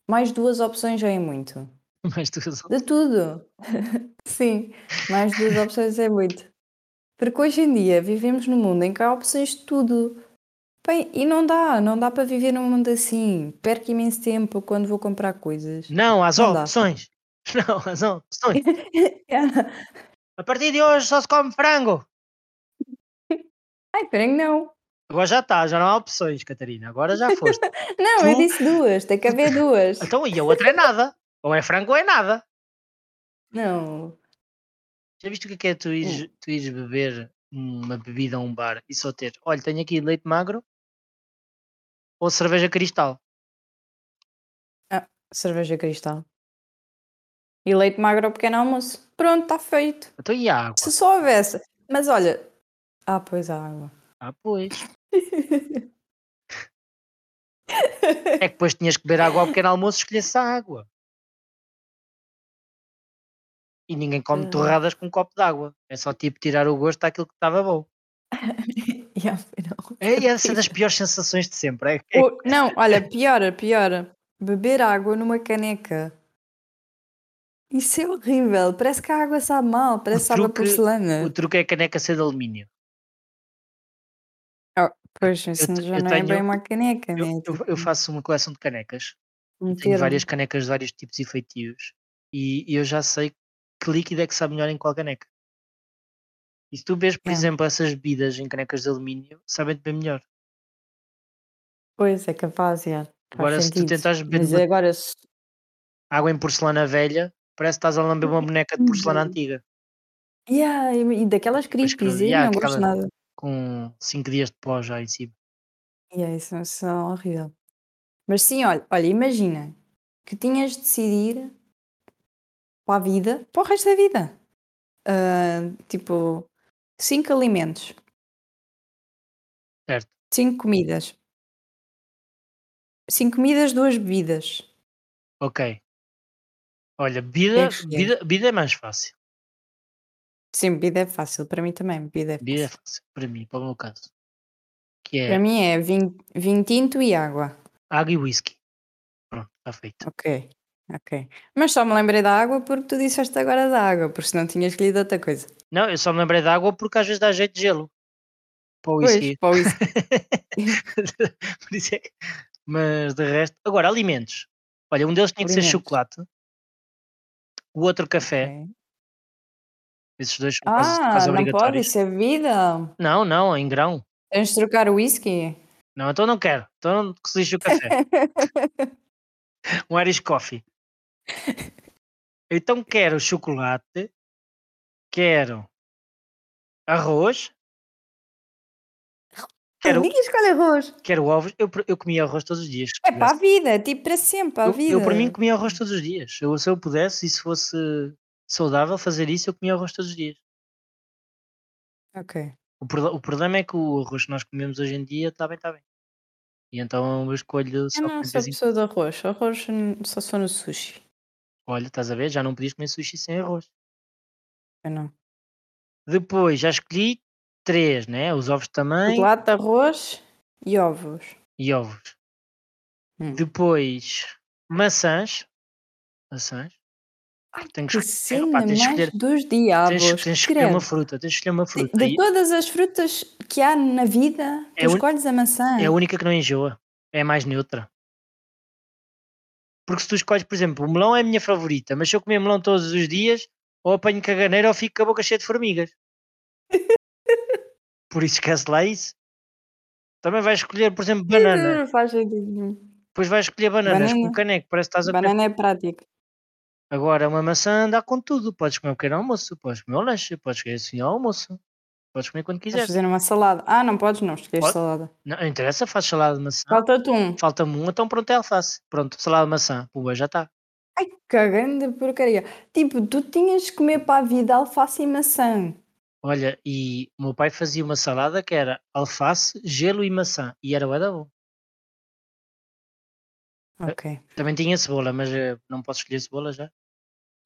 mais duas opções já é muito. Mas tu De tudo. Sim, mais duas opções é muito. Porque hoje em dia vivemos num mundo em que há opções de tudo. Bem, e não dá, não dá para viver num mundo assim. Perco imenso tempo quando vou comprar coisas. Não, às Não dá. opções. Não, às opções. A partir de hoje só se come frango. Ai, peraí, não. Agora já está, já não há opções, Catarina. Agora já foste. Não, Tu- eu disse duas, tem que haver duas. então, e a outra é nada. Ou é frango ou é nada. Não. Já viste o que é, que é tu, ires, tu ires beber uma bebida a um bar e só ter, olha, tenho aqui leite magro ou cerveja cristal? Cerveja cristal. E leite magro ao pequeno almoço. Pronto, está feito. Então e a água? Se só houvesse. Mas olha. Ah, pois a água. Ah, pois. É que depois tinhas que beber água ao pequeno almoço e escolhesse a água. E ninguém come Ah. torradas com um copo de água. É só tipo tirar o gosto daquilo que estava bom. É essa das piores sensações de sempre. É, é- O- não, olha, pior, pior. Beber água numa caneca. Isso é horrível. Parece que a água sabe mal. Parece que sabe a porcelana. o truque é a caneca ser de alumínio. Pois, isso te- já eu não é bem tenho- uma caneca, Eu, né? eu- eu faço uma coleção de canecas. Um Tenho várias canecas de vários tipos e feitios. E, e eu já sei que líquido é que sabe melhor em qual caneca. E se tu vês, por É. exemplo, essas bebidas em canecas de alumínio, sabem-te bem melhor. Pois, é capaz, já. Faz Agora, se tu sentido. tentares beber Mas agora, água em porcelana velha, parece que estás a lamber uma boneca de porcelana Uhum. antiga, Yeah, e daquelas que- creepies, eu yeah, não gosto aquela- nada. Com 5 dias de pó já em cima. Yeah, isso, isso é horrível. Mas sim, olha, olha, imagina que tinhas de decidir para a vida, para o resto da vida. Ah, tipo, cinco alimentos. Certo. Cinco comidas. Cinco comidas, duas bebidas. Ok. Olha, é bebida, escolher? bebida, bebida é mais fácil. Sim, bebida é fácil. Para mim também, bebida é Bebida é fácil. fácil, para mim, para o meu caso. Que é Para mim é vinho, vinho tinto e água. água e whisky. Pronto, está feito. Ok, ok. Mas só me lembrei da água porque tu disseste agora da água, porque senão tinhas escolhido outra coisa. Não, eu só me lembrei da água porque às vezes dá jeito de gelo. Para o Pois, whisky. para o whisky. Por isso é que- Mas de resto. Agora, alimentos. Olha, um deles tinha que ser chocolate. O outro café. Ok. Esses dois são quase, Ah, quase não pode, obrigatórios. isso é bebida. Não, não, em grão. Tens de trocar o whisky. Não, então não quero. Então não que se lixe o café. um Irish Coffee. Então quero chocolate, quero arroz Quero, Ninguém escolhe arroz. quero ovos. Eu, eu comia arroz todos os dias. É para a vida, tipo para sempre, para a Eu, vida. eu, para mim, comia arroz todos os dias. Eu, se eu pudesse, e se fosse saudável fazer isso, eu comia arroz todos os dias. Ok. O, proble- o problema é que o arroz que nós comemos hoje em dia está bem, está bem. E então eu escolho Eu só não comer de sou pessoa de arroz. Arroz só for no sushi. Olha, estás a ver? Já não podias comer sushi sem arroz. Eu não. Depois, já escolhi três, né? Os ovos também Chocolate, arroz e ovos. e ovos. Hum. Depois, maçãs. Maçãs. Ai, Tenho que escolher- cena opá, tens de escolher- dos diabos. Tens, tens de escolher uma fruta. Tens de escolher uma De, fruta. de E todas as frutas que há na vida, tu É a un- escolhes a maçã. é a única que não enjoa. É a mais neutra. Porque se tu escolhes, por exemplo, o melão é a minha favorita, mas se eu comer melão todos os dias, ou apanho caganeira ou fico com a boca cheia de formigas. Por isso esquece lá isso. Também vais escolher, por exemplo, banana. Não faz sentido nenhum. Depois vais escolher bananas com Banana. o caneco, parece que estás a comer. Banana é prático. Agora, uma maçã dá com tudo. Podes comer o pequeno almoço, podes comer o lanche, podes comer assim ao almoço. Podes comer quando Podes quiseres. fazer uma salada. Ah, não podes não, escolhes Pode. salada. Não, não interessa, faz salada de maçã. Falta-te um. Falta-me um, então pronto, é alface. Pronto, salada de maçã. Pumba, já está. Ai, cagando de porcaria. Tipo, tu tinhas que comer para a vida alface e maçã. Olha, e o meu pai fazia uma salada que era alface, gelo e maçã. E era da bom. Ok. Também tinha cebola, mas eh, não posso escolher cebola já.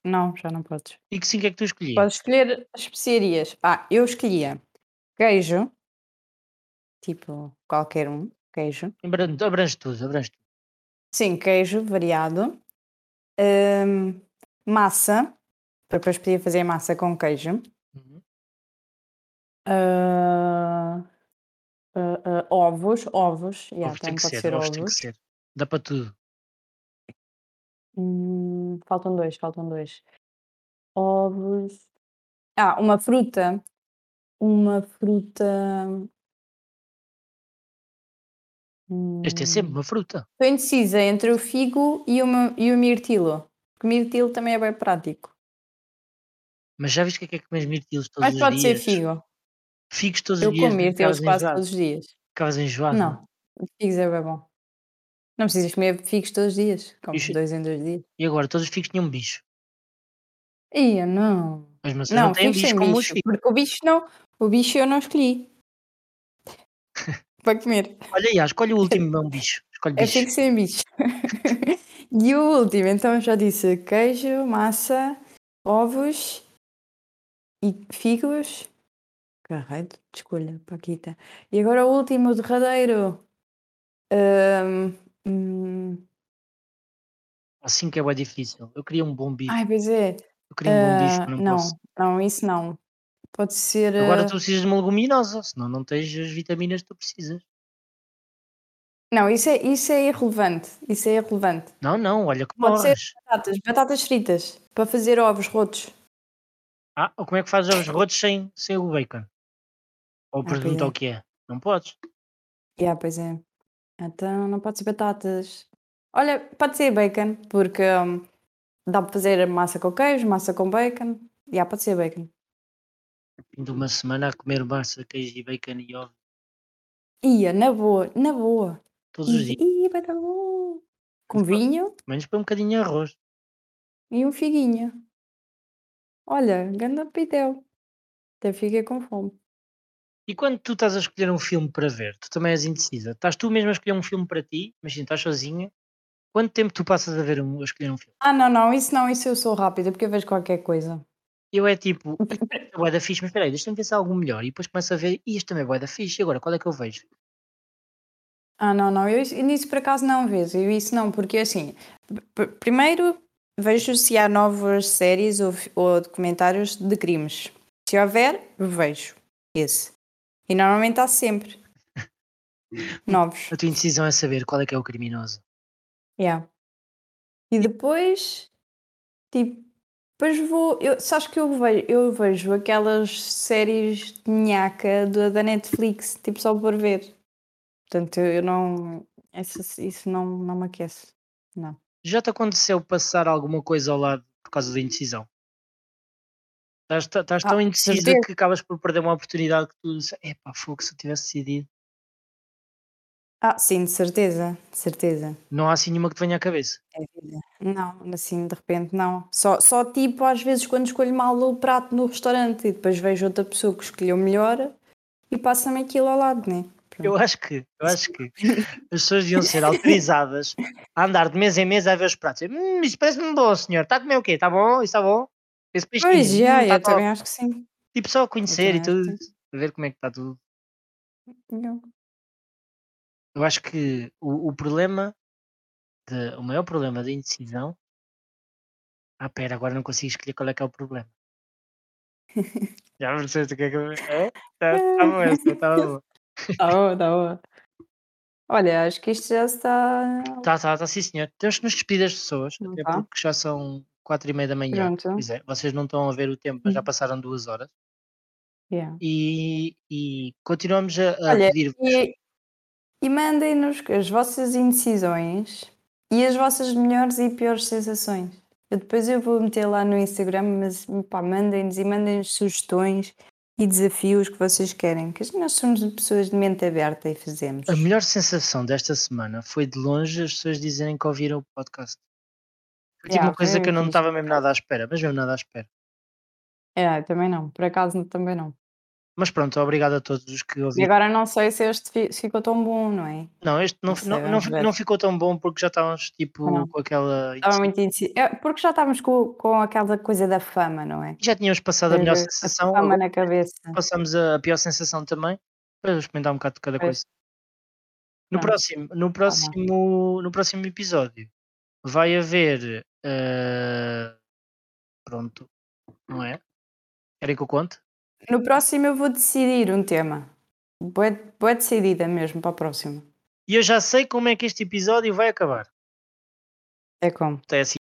Não, já não podes. E que sim que é que tu escolhias? Podes escolher as especiarias. Ah, eu escolhia queijo. Tipo, qualquer um. Queijo. Abrange, abrange tudo, abrange tudo. Sim, queijo variado. Hum, massa. Para depois podia fazer massa com queijo. Uhum. Ah, ah, ah, ovos. Ovos. Yeah, Ovos tem também que pode ser, ser ovos tem que ovos. ser. Dá para tudo. Hum, faltam dois, faltam dois. Ovos. Ah, uma fruta. Uma fruta. Este é sempre Hum, uma fruta. Estou indecisa entre o figo e o, me- e o mirtilo. Porque o mirtilo também é bem prático. Mas já viste o que é que é comer mirtilos todos Mas os pode ser dias? figo. Figos todos Eu os dias. como mirtilos quase enjoado. todos os dias. Ficavas enjoado. Não, figos é bem bom. Não precisas comer figos todos os dias. Comes Isso- dois em dois dias. E agora, todos os figos tinham bicho. Ia, não. As maçãs não, Não, têm bicho como os bicho. figos. Porque o bicho não. O bicho eu não escolhi. Para comer. Olha aí, escolhe o último, não bicho. Escolhe É bicho. figo sem bicho. e o último, então já disse queijo, massa, ovos e figos. Caralho, de escolha, Paquita. E agora o último, o derradeiro. Hum, hum, Assim que é bem difícil. Eu queria um bom bicho. Ai, pois é. Eu queria um bom bicho, Ah, não, não, posso. não, isso não. Pode ser. Agora ah, tu precisas de uma leguminosa, senão não tens as vitaminas que tu precisas. Não, isso é, isso é irrelevante. Isso é irrelevante. Não, não, olha que Pode ser batatas, batatas fritas, para fazer ovos rotos. Ah, ou como é que fazes os rotos sem, sem o bacon? Ou Ah, pois pergunta é. o que é? Não podes. Yeah, pois é. Então não pode ser batatas. Olha, pode ser bacon, porque hum, dá para fazer massa com queijo, massa com bacon. Yeah, pode ser bacon. Fim de uma semana a comer massa, queijo e bacon e ovo Ia, na boa, na boa. todos os Ia, dias. ia, vai dar bom. Com vinho Menos para um bocadinho de arroz. e um figuinho. Olha, ganda pitel. Até fiquei com fome. E quando tu estás a escolher um filme para ver, tu também és indecisa. Estás tu mesmo a escolher um filme para ti, imagina, estás sozinha. Quanto tempo tu passas a ver um, a escolher um filme? Ah, não, não, isso não, isso eu sou rápida, porque eu vejo qualquer coisa. Eu é tipo, é da fixe, mas espera aí, deixa-me pensar algo melhor. E depois começo a ver, e isto também é da fixe, e agora qual é que eu vejo? Ah, não, não, eu isso- nisso por acaso não vejo, eu isso não, porque assim, primeiro vejo se há novas séries ou, ou documentários de crimes. Se houver, vejo esse. E normalmente há sempre novos. A tua indecisão é saber qual é que é o criminoso. Yeah. E depois, tipo, depois vou, eu, sabes que eu vejo, eu vejo aquelas séries de nhaca da, da Netflix, tipo só por ver. Portanto, eu eu não, essa- isso não, não me aquece. Não. Já te aconteceu passar alguma coisa ao lado por causa da indecisão? Estás, estás tão Ah, indecisa certeza. que acabas por perder uma oportunidade que tu dizes, epá, fogo, se eu tivesse decidido. Ah, sim, de certeza, de certeza. Não há assim nenhuma que te venha à cabeça. É vida. Não, assim, de repente não. Só, só tipo, às vezes, quando escolho mal o prato no restaurante e depois vejo outra pessoa que escolheu melhor e passa-me aquilo ao lado, né? Eu acho que, eu acho que as pessoas deviam ser autorizadas a andar de mês em mês a ver os pratos. Hum, isso parece-me bom, senhor. Está a comer o quê? Está bom? Isso está bom? Esse peixinho? Pois, já, hum, tá eu também acho que sim. Tipo, só a conhecer e tudo. ver como é que está tudo. Não. Eu acho que o, o problema, de, o maior problema da indecisão. Ah, pera, agora não consigo escolher qual é que é o problema. Já percebeste o que é que eu. É? Está tá bom essa, está bom. Tá boa, tá. Olha, acho que isto já está. Tá, tá, tá, sim, senhor. Temos que nos despedir das pessoas, Não até tá? porque já são quatro e meia da manhã. Pronto. Pois é, vocês não estão a ver o tempo, mas já Hum. passaram duas horas. Yeah. E, e continuamos a, a Olha, pedir. e, e mandem-nos as vossas indecisões e as vossas melhores e piores sensações. Eu depois eu vou meter lá no Instagram, mas pá, mandem-nos e mandem-nos sugestões e desafios que vocês querem, que nós somos pessoas de mente aberta e fazemos. A melhor sensação desta semana foi de longe as pessoas dizerem que ouviram o podcast. Foi tipo Yeah, uma coisa que eu não estava mesmo nada à espera, mas mesmo nada à espera. É, também não, por acaso também não. Mas pronto, obrigado a todos os que E ouviram. agora não sei se este fi- se ficou tão bom, não é? Não, este não, Não fi- sei, não, não, vamos fi- ver. não ficou tão bom porque já estávamos tipo Não. com aquela. Estava muito indeciso. É, porque já estávamos com, com aquela coisa da fama, não é? Já tínhamos passado a melhor sensação, fama agora na cabeça. passamos a pior sensação também. Para experimentar um bocado de cada Pois. coisa. No Pronto. próximo, no próximo, no próximo episódio vai haver. Eh, pronto, não é? Querem que eu conte? No próximo eu vou decidir um tema. Boa, boa decidida mesmo para o próximo. E eu já sei como é que este episódio vai acabar. É como? É assim.